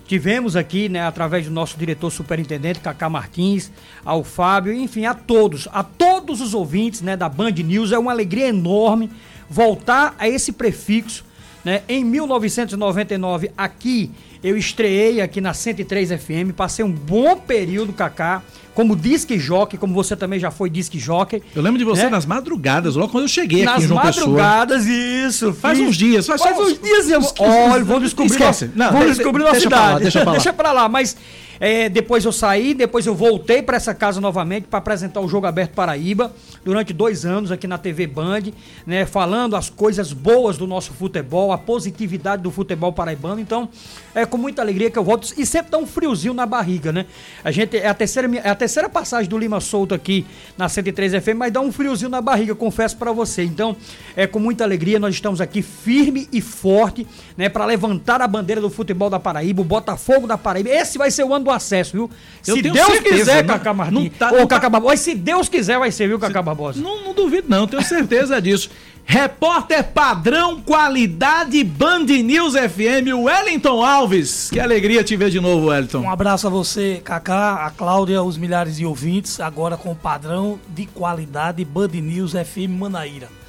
tivemos aqui, né, através do nosso diretor superintendente, Cacá Martins, ao Fábio, enfim, a todos, a todos os ouvintes, né, da Band News, é uma alegria enorme voltar a esse prefixo, né, em 1999 aqui, eu estreiei aqui na 103 FM, passei um bom período, Cacá, como disque jockey, como você também já foi disque jockey. Eu lembro de você né? nas madrugadas, logo quando eu cheguei Nas aqui em João Pessoa. madrugadas, isso. Faz fiz- uns dias, faz, Faz só uns dias, eu... uns- Olha, vamos descobrir. Esquece. nossa- Não, vamos de- descobrir de- nossa deixa pra cidade. lá, deixa pra lá. deixa pra lá, mas é, depois eu saí, depois eu voltei para essa casa novamente para apresentar o Jogo Aberto Paraíba durante dois anos aqui na TV Band, né, falando as coisas boas do nosso futebol, a positividade do futebol paraibano. Então, é com muita alegria que eu volto e sempre dá um friozinho na barriga, né? A gente é a terceira é a terceira passagem do Lima Solto aqui na 103 FM, mas dá um friozinho na barriga, confesso para você. Então, é com muita alegria nós estamos aqui firme e forte, né, para levantar a bandeira do futebol da Paraíba, o Botafogo da Paraíba. Esse vai ser o ano do acesso, viu? Eu se Deus certeza, quiser, não- Cacá Martins. não tá- não tá- Cacá Barbosa, se Deus quiser, vai ser, viu, Cacá Barbosa? Não, não duvido não, tenho certeza disso. Repórter padrão qualidade Band News FM, Wellington Alves. Que alegria te ver de novo, Wellington. Um abraço a você, Kaká, a Cláudia, os milhares de ouvintes, agora com o padrão de qualidade Band News FM Manaíra.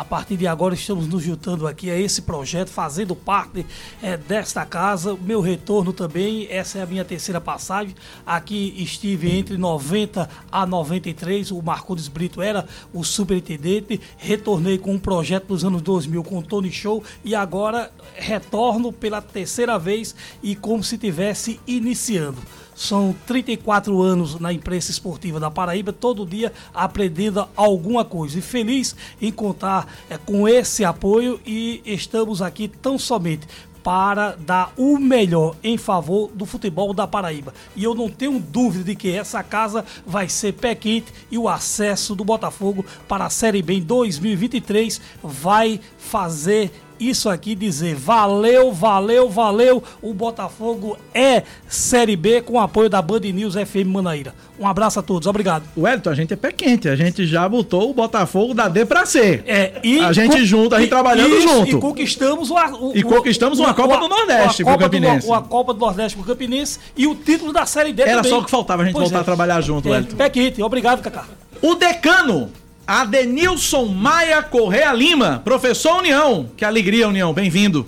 A partir de agora estamos nos juntando aqui a esse projeto, fazendo parte eh, desta casa. Meu retorno também, essa é a minha terceira passagem. Aqui estive entre 90 a 93, o Marcondes Brito era o superintendente. Retornei com um projeto dos anos 2000 com Tony Show e agora retorno pela terceira vez e como se tivesse iniciando. São 34 anos na imprensa esportiva da Paraíba, todo dia aprendendo alguma coisa. E feliz em contar eh, com esse apoio e estamos aqui tão somente para dar o melhor em favor do futebol da Paraíba. E eu não tenho dúvida de que essa casa vai ser pé quente e o acesso do Botafogo para a Série B em 2023 vai fazer isso aqui dizer valeu, valeu, valeu. O Botafogo é Série B com o apoio da Band News FM Manaíra. Um abraço a todos, obrigado. Wellington, a gente é pé quente, a gente já botou o Botafogo da D pra C. É, e a gente junto, a gente e- trabalhando isso, junto. E conquistamos, o, o- E conquistamos uma o- Copa o- do Nordeste uma Copa do Campinense. Uma Copa do Nordeste pro Campinense e o título da Série D Era também. só o que faltava, a gente Pois voltar é. a trabalhar junto, É, Wellington. Pé quente, obrigado, Cacá. O decano, Adenilson Maia Correa Lima, professor União. Que alegria, União, bem-vindo.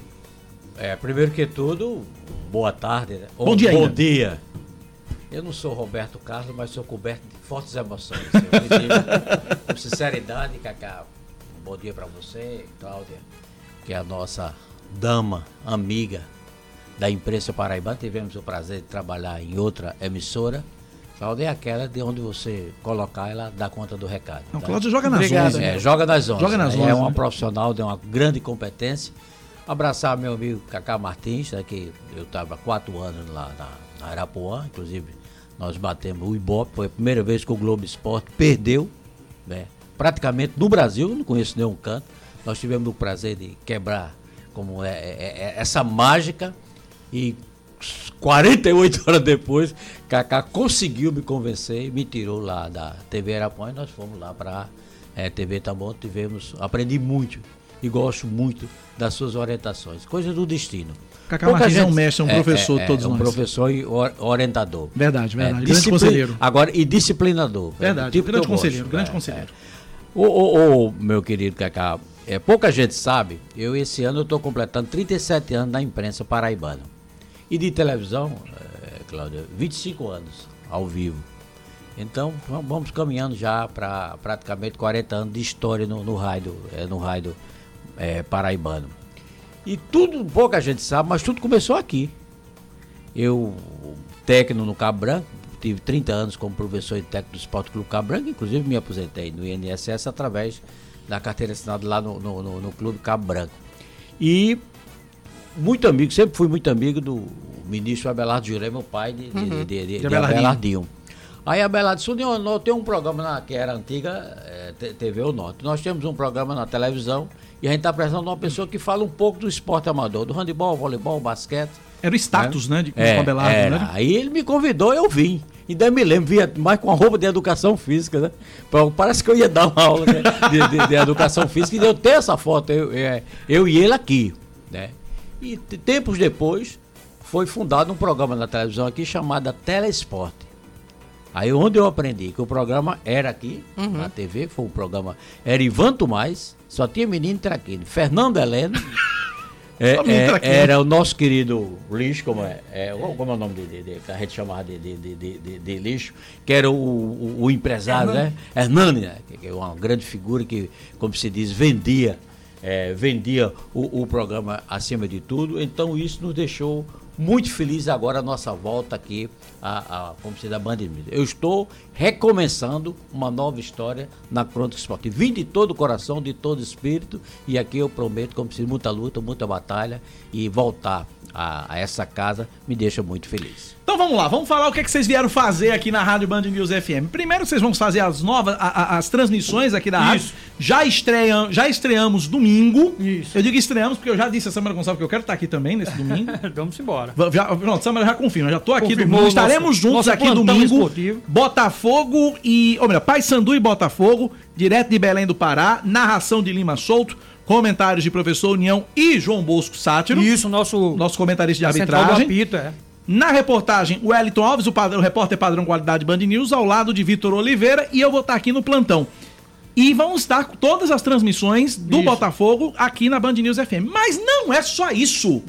É, primeiro que tudo, boa tarde. Né? Bom dia Bom ainda. dia. Eu não sou Roberto Carlos, mas sou coberto de fortes emoções. Digo com sinceridade, Cacá. Bom dia para você, Cláudia, que é a nossa dama, amiga da imprensa paraibana. Tivemos o prazer de trabalhar em outra emissora. Cláudia é aquela de onde você colocar, ela dá conta do recado. Não, tá? Cláudia joga nas Obrigado, 11, É, joga nas 11. Joga nas né? 11, É uma né? profissional de uma grande competência. Abraçar meu amigo Cacá Martins, né, que eu estava há quatro anos lá na, na Arapuã, inclusive nós batemos o Ibope, foi a primeira vez que o Globo Esporte perdeu, né, praticamente no Brasil, eu não conheço nenhum canto. Nós tivemos o prazer de quebrar como é, é- é- essa mágica e 48 horas depois, Cacá conseguiu me convencer e me tirou lá da TV Arapuã e nós fomos lá para a TV Taboão, tivemos, aprendi muito e gosto muito das suas orientações, coisas do destino. Cacá Pouca Martins é um gente- mestre, é um professor de todos é um nós. professor e or- orientador. Verdade, verdade. Grande conselheiro. Agora, e disciplinador. Verdade, tipo grande eu gosto, conselheiro, grande é, conselheiro. é. Ô, ô, ô, meu querido Cacá, é, pouca gente sabe, eu esse ano eu estou completando 37 anos na imprensa paraibana. E de televisão, é, Cláudia, 25 anos ao vivo. Então, vamos- caminhando já para praticamente 40 anos de história no, no raio, é, no raio é, paraibano. E tudo, pouca gente sabe, mas tudo começou aqui. Eu, técnico no Cabo Branco, tive 30 anos como professor e técnico do Esporte Clube Cabo Branco, inclusive me aposentei no INSS através da carteira assinada lá no, no, no- no Clube Cabo Branco. E muito amigo, sempre fui muito amigo do ministro Abelardo Juré, meu pai de, de, Uhum. de, de, de, De Abelardinho. Aí Abelardo disse, "União, nós tem um programa na, que era antiga eh, T- TV O Norte. Nós temos um programa na televisão e a gente está apresentando uma pessoa que fala um pouco do esporte amador, do handebol, voleibol, basquete. Era o status, né, de- com é, Abelardo, era. né? Aí ele me convidou, eu vim. Ainda me lembro, via mais com a roupa de educação física, né? Parece que eu ia dar uma aula né, de, de- de educação física e eu tenho essa foto, eu, é, eu e ele aqui, né? E te- tempos depois foi fundado um programa na televisão aqui chamado Telesporte. Aí onde eu aprendi que o programa era aqui, Uhum. na TV, foi um programa, era Ivan Tomás, só tinha menino traquino, Fernando Heleno, é, é, era o nosso querido lixo, como é, é, como é o nome de, de- que a gente chamava de, de, de, lixo, que era o, o- o empresário, né? Hernani, né? Que é uma grande figura que, como se diz, vendia, é, vendia o, o programa acima de tudo. Então isso nos deixou muito felizes agora a nossa volta aqui a, a como se diz, a Band News. Eu estou recomeçando uma nova história na Crônica Esporte. Vim de todo o coração, de todo o espírito, e aqui eu prometo, como se muita luta, muita batalha, e voltar a, a essa casa me deixa muito feliz. Então vamos lá, vamos falar o que, é que vocês vieram fazer aqui na Rádio Band News FM. Primeiro vocês vão fazer as novas, a- a- as transmissões aqui da rádio. Já, estreiam, já estreamos domingo. Isso. Eu digo estreamos porque eu já disse a Samara Gonçalves que eu quero estar aqui também nesse domingo. Vamos embora. Já, pronto, Samara já confirma, já tô aqui Confirmou domingo. Estaremos nosso- juntos nosso aqui domingo. esportivo. Botafogo e. Ou melhor, Paysandu e Botafogo, direto de Belém do Pará, narração de Lima Solto. Comentários de professor União e João Bosco Sátiro. Isso, nosso, nosso comentarista de arbitragem. apito, é. Na reportagem, o Wellington Alves, o, padrão, o repórter padrão qualidade Band News, ao lado de Vitor Oliveira, e eu vou estar aqui no plantão. E vão estar com todas as transmissões do Isso. Botafogo aqui na Band News FM. Mas não é só isso.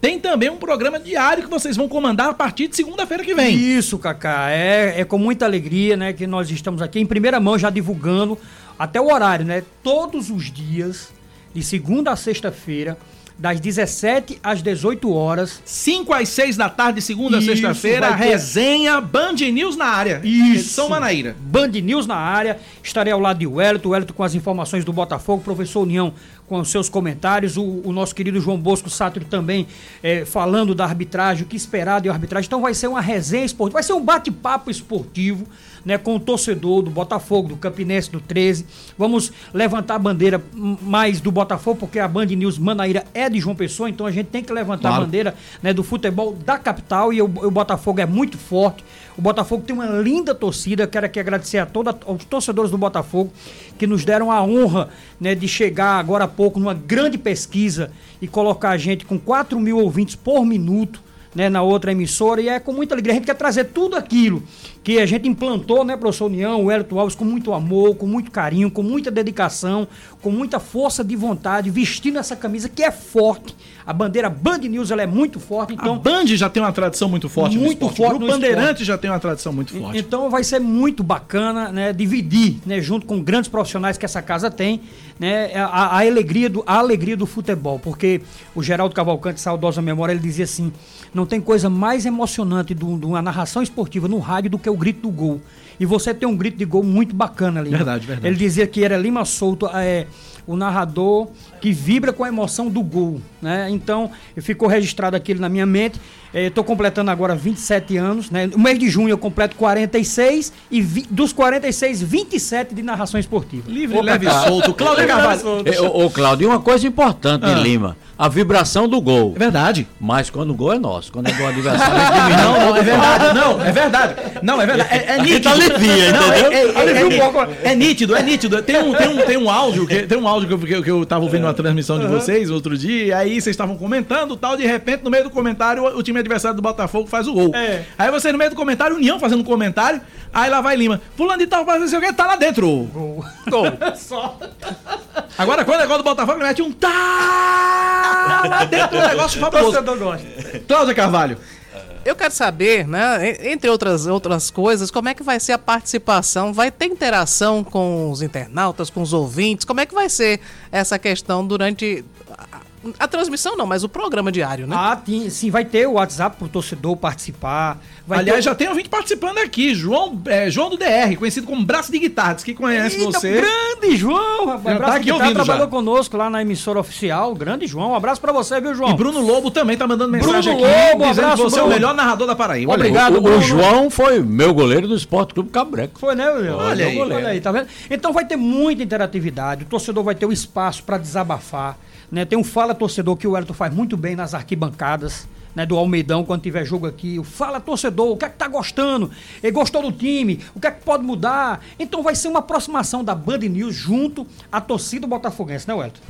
Tem também um programa diário que vocês vão comandar a partir de segunda-feira que vem. Isso, Cacá. É, é com muita alegria, né, que nós estamos aqui em primeira mão já divulgando até o horário, né? Todos os dias, de segunda a sexta-feira, das 17 às 18 horas. 5 às 6 da tarde, segunda a sexta-feira, ter- resenha Band News na área. Isso. São Manaíra. Band News na área. Estarei ao lado de Wellington, Wellington com as informações do Botafogo, professor União com os seus comentários, o, o nosso querido João Bosco Sátiro também eh, falando da arbitragem, o que esperar de arbitragem. Então vai ser uma resenha esportiva, vai ser um bate-papo esportivo, né, com o torcedor do Botafogo, do Campinense, do 13. Vamos levantar a bandeira mais do Botafogo, porque a Band News Manaíra é de João Pessoa, então a gente tem que levantar Claro. a bandeira né, do futebol da capital e o, o Botafogo é muito forte. O Botafogo tem uma linda torcida. Quero aqui agradecer a todos os torcedores do Botafogo que nos deram a honra né, de chegar agora há pouco numa grande pesquisa e colocar a gente com 4 mil ouvintes por minuto. Né, na outra emissora, e é com muita alegria. A gente quer trazer tudo aquilo que a gente implantou, né, professor União, o Hélito Alves, com muito amor, com muito carinho, com muita dedicação, com muita força de vontade, vestindo essa camisa que é forte. A bandeira Band News ela é muito forte. Então, A Band já tem uma tradição muito forte no Muito esporte. forte O no Bandeirante já tem uma tradição muito forte. Então vai ser muito bacana, né, dividir, né, junto com grandes profissionais que essa casa tem, né, a, a alegria do a alegria do futebol, porque o Geraldo Cavalcante, saudosa memória, ele dizia assim: não tem coisa mais emocionante de uma narração esportiva no rádio do que o grito do gol. E você tem um grito de gol muito bacana ali. Verdade, verdade. Ele dizia que era Lima Souto, é, o narrador que vibra com a emoção do gol, né? Então, ficou registrado aquilo na minha mente. Estou completando agora 27 anos, né? No mês de junho eu completo 46 e vi- dos 46, 27 de narração esportiva. Livre, leve e solto. Cláudio Carvalho. É, Ô, ô, Cláudio, e uma coisa importante Ah. em Lima: a vibração do gol. É verdade. Mas quando o gol é nosso, quando é do adversário, diminui. Não, não, é verdade. Não, é verdade. Não, é verdade. É, é nítido. alivia, é, entendeu? é, é, um é, é, é nítido, é nítido. Tem um, tem um, tem um áudio, que, tem um áudio que eu, que eu- tava ouvindo uma transmissão de vocês outro dia, e aí vocês estavam comentando tal, de repente, no meio do comentário, o, o time adversário do Botafogo faz o gol. É. Aí você, no meio do comentário, União fazendo um comentário, aí lá vai Lima. Fulano de tal, faz não sei o que, tá lá dentro. Gol. Gol. Só. Agora, quando é gol do Botafogo, ele mete um tá lá dentro do negócio fabuloso. Cláudia Carvalho. Eu quero saber, né, en- entre outras, outras coisas, como é que vai ser a participação? Vai ter interação com os internautas, com os ouvintes? Como é que vai ser essa questão durante a, transmissão, não, mas o programa diário, né? Ah, tem- sim, vai ter o WhatsApp pro torcedor participar. Vai Aliás, ter... já tem ouvinte participando aqui, João, é, João do DR, conhecido como Braço de Guitarra, diz que conhece Eita, você. grande João, rapaz. Já tá Abraço aqui que ouvindo trabalhou já. conosco lá na emissora oficial. Grande João, um abraço pra você, viu, João? E Bruno Lobo também tá mandando Bruno mensagem aqui, Lobo, dizendo abraço, que você é o Bruno. melhor narrador da Paraíba. Olha, Obrigado, o, o Bruno. João foi meu goleiro do Esporte Clube Cabreco. Foi, né, William? Olha aí. Olha aí, tá vendo? Então vai ter muita interatividade, o torcedor vai ter o espaço para desabafar, né? Tem um fala torcedor que o Wellington faz muito bem nas arquibancadas. né, do Almeidão quando tiver jogo aqui. Fala torcedor, o que é que tá gostando? Ele gostou do time? O que é que pode mudar? Então vai ser uma aproximação da Band News junto à torcida botafoguense, né, Wellington?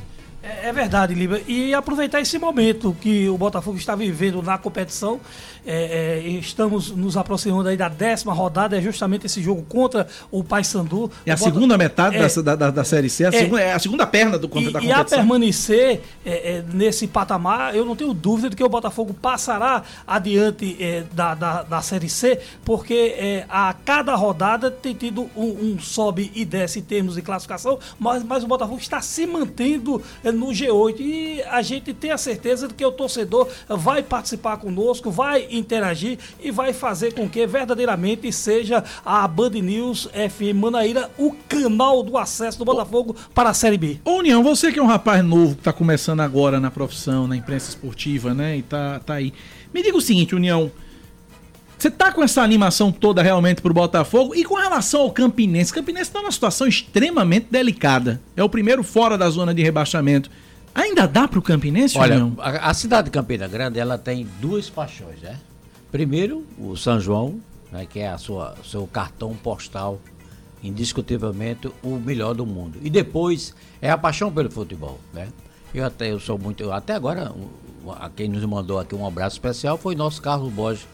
É, é verdade, Liba. E aproveitar esse momento que o Botafogo está vivendo na competição. É, é, estamos nos aproximando aí da décima rodada, é justamente esse jogo contra o Paysandu. É a Bota- segunda metade É, da, da, da Série C, a É. segunda, é a segunda perna do, e, da e a competição. permanecer nesse patamar, eu não tenho dúvida de que o Botafogo passará adiante da, da, da Série C, porque a cada rodada tem tido um, um sobe e desce em termos de classificação, mas, mas o Botafogo está se mantendo no G8 e a gente tem a certeza de que o torcedor vai participar conosco, vai interagir e vai fazer com que verdadeiramente seja a Band News FM Manaíra o canal do acesso do Botafogo para a Série B. Ô, União, você que é um rapaz novo que tá começando agora na profissão, na imprensa esportiva, né? E tá, tá aí. Me diga o seguinte, União. Você tá com essa animação toda realmente pro Botafogo? E com relação ao Campinense? Campinense tá numa situação extremamente delicada. É o primeiro fora da zona de rebaixamento. Ainda dá pro Campinense, Olha, a, a cidade de Campina Grande, ela tem duas paixões, né? Primeiro, o São João, né, que é a sua seu cartão postal, indiscutivelmente o melhor do mundo. E depois é a paixão pelo futebol, né? Eu até eu sou muito, eu- até agora o- a quem nos mandou aqui um abraço especial foi o nosso Carlos Borges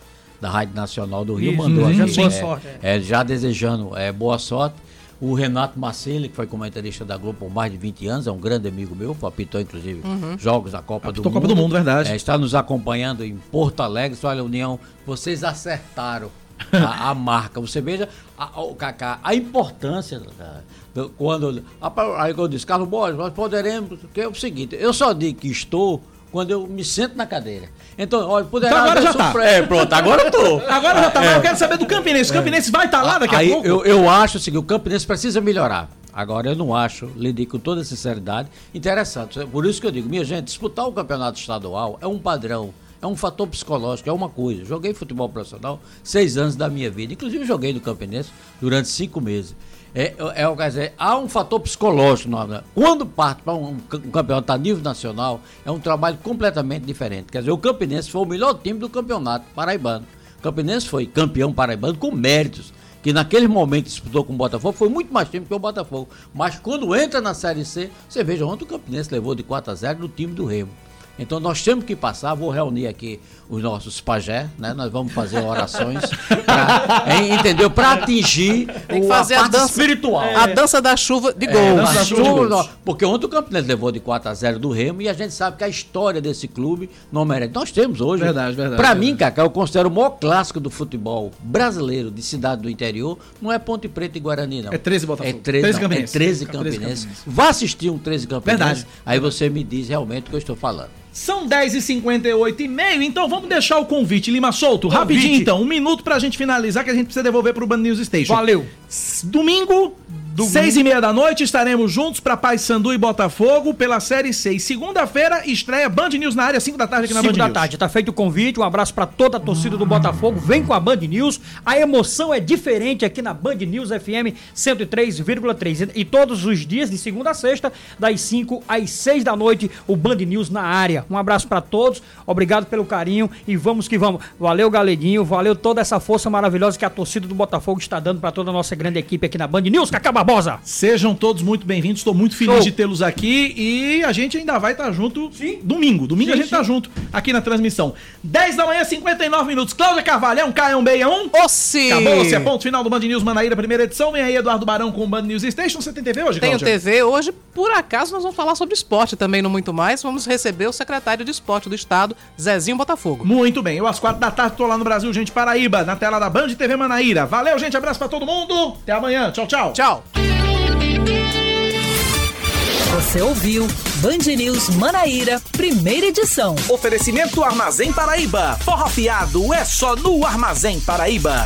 da Rádio Nacional do Rio, Isso, mandou aqui, boa é, sorte, é, já desejando é, boa sorte. O Renato Marcelli, que foi comentarista da Globo por mais de 20 anos, é um grande amigo meu, apitou inclusive Uhum. jogos da Copa do Apitou Mundo. Copa do Mundo, verdade. É, está nos acompanhando em Porto Alegre. Olha, União, vocês acertaram a, a marca. Você veja, a, o Kaká, a importância da- do- quando. a- Aí eu disse, Carlos Borges, nós poderemos. Que é o seguinte, eu só digo que estou quando eu me sento na cadeira. Então, olha, poderá. Então agora já tá. É, pronto, agora eu tô. Agora já tá, mas É. eu quero saber do Campinense. O Campinense vai estar lá daqui a Aí pouco? Eu, eu acho assim, que o Campinense precisa melhorar. Agora, eu não acho, lhe digo com toda sinceridade, interessante. Por isso que eu digo, minha gente, disputar o campeonato estadual é um padrão, é um fator psicológico, é uma coisa. Joguei futebol profissional seis anos da minha vida, inclusive joguei no Campinense durante cinco meses. É, é, é, quer dizer, há um fator psicológico. hora. Quando parte para um, um campeonato a nível nacional, é um trabalho completamente diferente. Quer dizer, o Campinense foi o melhor time do campeonato paraibano. O Campinense foi campeão paraibano com méritos que naquele momento disputou com o Botafogo, foi muito mais time que o Botafogo. Mas quando entra na Série C, você veja ontem o Campinense levou de 4 a 0 no time do Remo. Então nós temos que passar, vou reunir aqui os nossos pajé, né? Nós vamos fazer orações, pra, hein, entendeu? Para atingir Tem que o- fazer a, parte dança espiritual. A dança da chuva de É, gols. dança chuva, Porque ontem o Campinense levou de 4 a 0 do Remo e a gente sabe que a história desse clube não merece. Nós temos hoje. Verdade, verdade, Pra verdade. mim, Cacá, eu considero o maior clássico do futebol brasileiro de cidade do interior. Não é Ponte Preta e Guarani, não. É 13 Botafogo. É 13, 13 não, Campinense. É 13 13 Campinense. Campinense. Vá assistir um 13 Campinense. Verdade. Aí você me diz realmente o que eu estou falando. São 10h58 e meio, então vamos deixar o convite, Lima Solto. Rapidinho então, um minuto pra gente finalizar que a gente precisa devolver pro Band News Station. Valeu. S- Domingo, seis e meia da noite, estaremos juntos pra Paysandu e Botafogo pela Série C. E segunda-feira, estreia Band News na área, 5 da tarde aqui na Band 5 da News. tarde, tá feito o convite, um abraço pra toda a torcida do Botafogo, vem com a Band News, a emoção é diferente aqui na Band News FM 103,3 e todos os dias, de segunda a sexta, das 5 às 6 da noite, o Band News na área. Um abraço pra todos, obrigado pelo carinho e vamos que vamos. Valeu, Galeguinho, valeu toda essa força maravilhosa que a torcida do Botafogo está dando pra toda a nossa grande equipe aqui na Band News, Cacá Barbosa. Sejam todos muito bem-vindos, estou muito feliz Show. de tê-los aqui e a gente ainda vai estar junto domingo. Domingo a Sim, gente tá junto aqui na transmissão. 10 da manhã, 59 minutos. Cláudia Carvalho, é um K, é um B, é um? Ossi! Acabou-se, é ponto final do Band News Manaíra, primeira edição. Vem aí Eduardo Barão com o Band News Station. Você tem TV hoje, Tenho Cláudia? TV. Hoje, por acaso, nós vamos falar sobre esporte também, no Muito Mais. Vamos receber o secretário de esporte do estado, Zezinho Botafogo. Muito bem, eu às quatro da tarde tô lá no Brasil, gente, Paraíba, na tela da Band TV Manaíra. Valeu, gente, abraço pra todo mundo. Até amanhã, tchau, tchau. Tchau. Você ouviu Band News Manaíra, primeira edição. Oferecimento Armazém Paraíba. Forró fiado é só no Armazém Paraíba.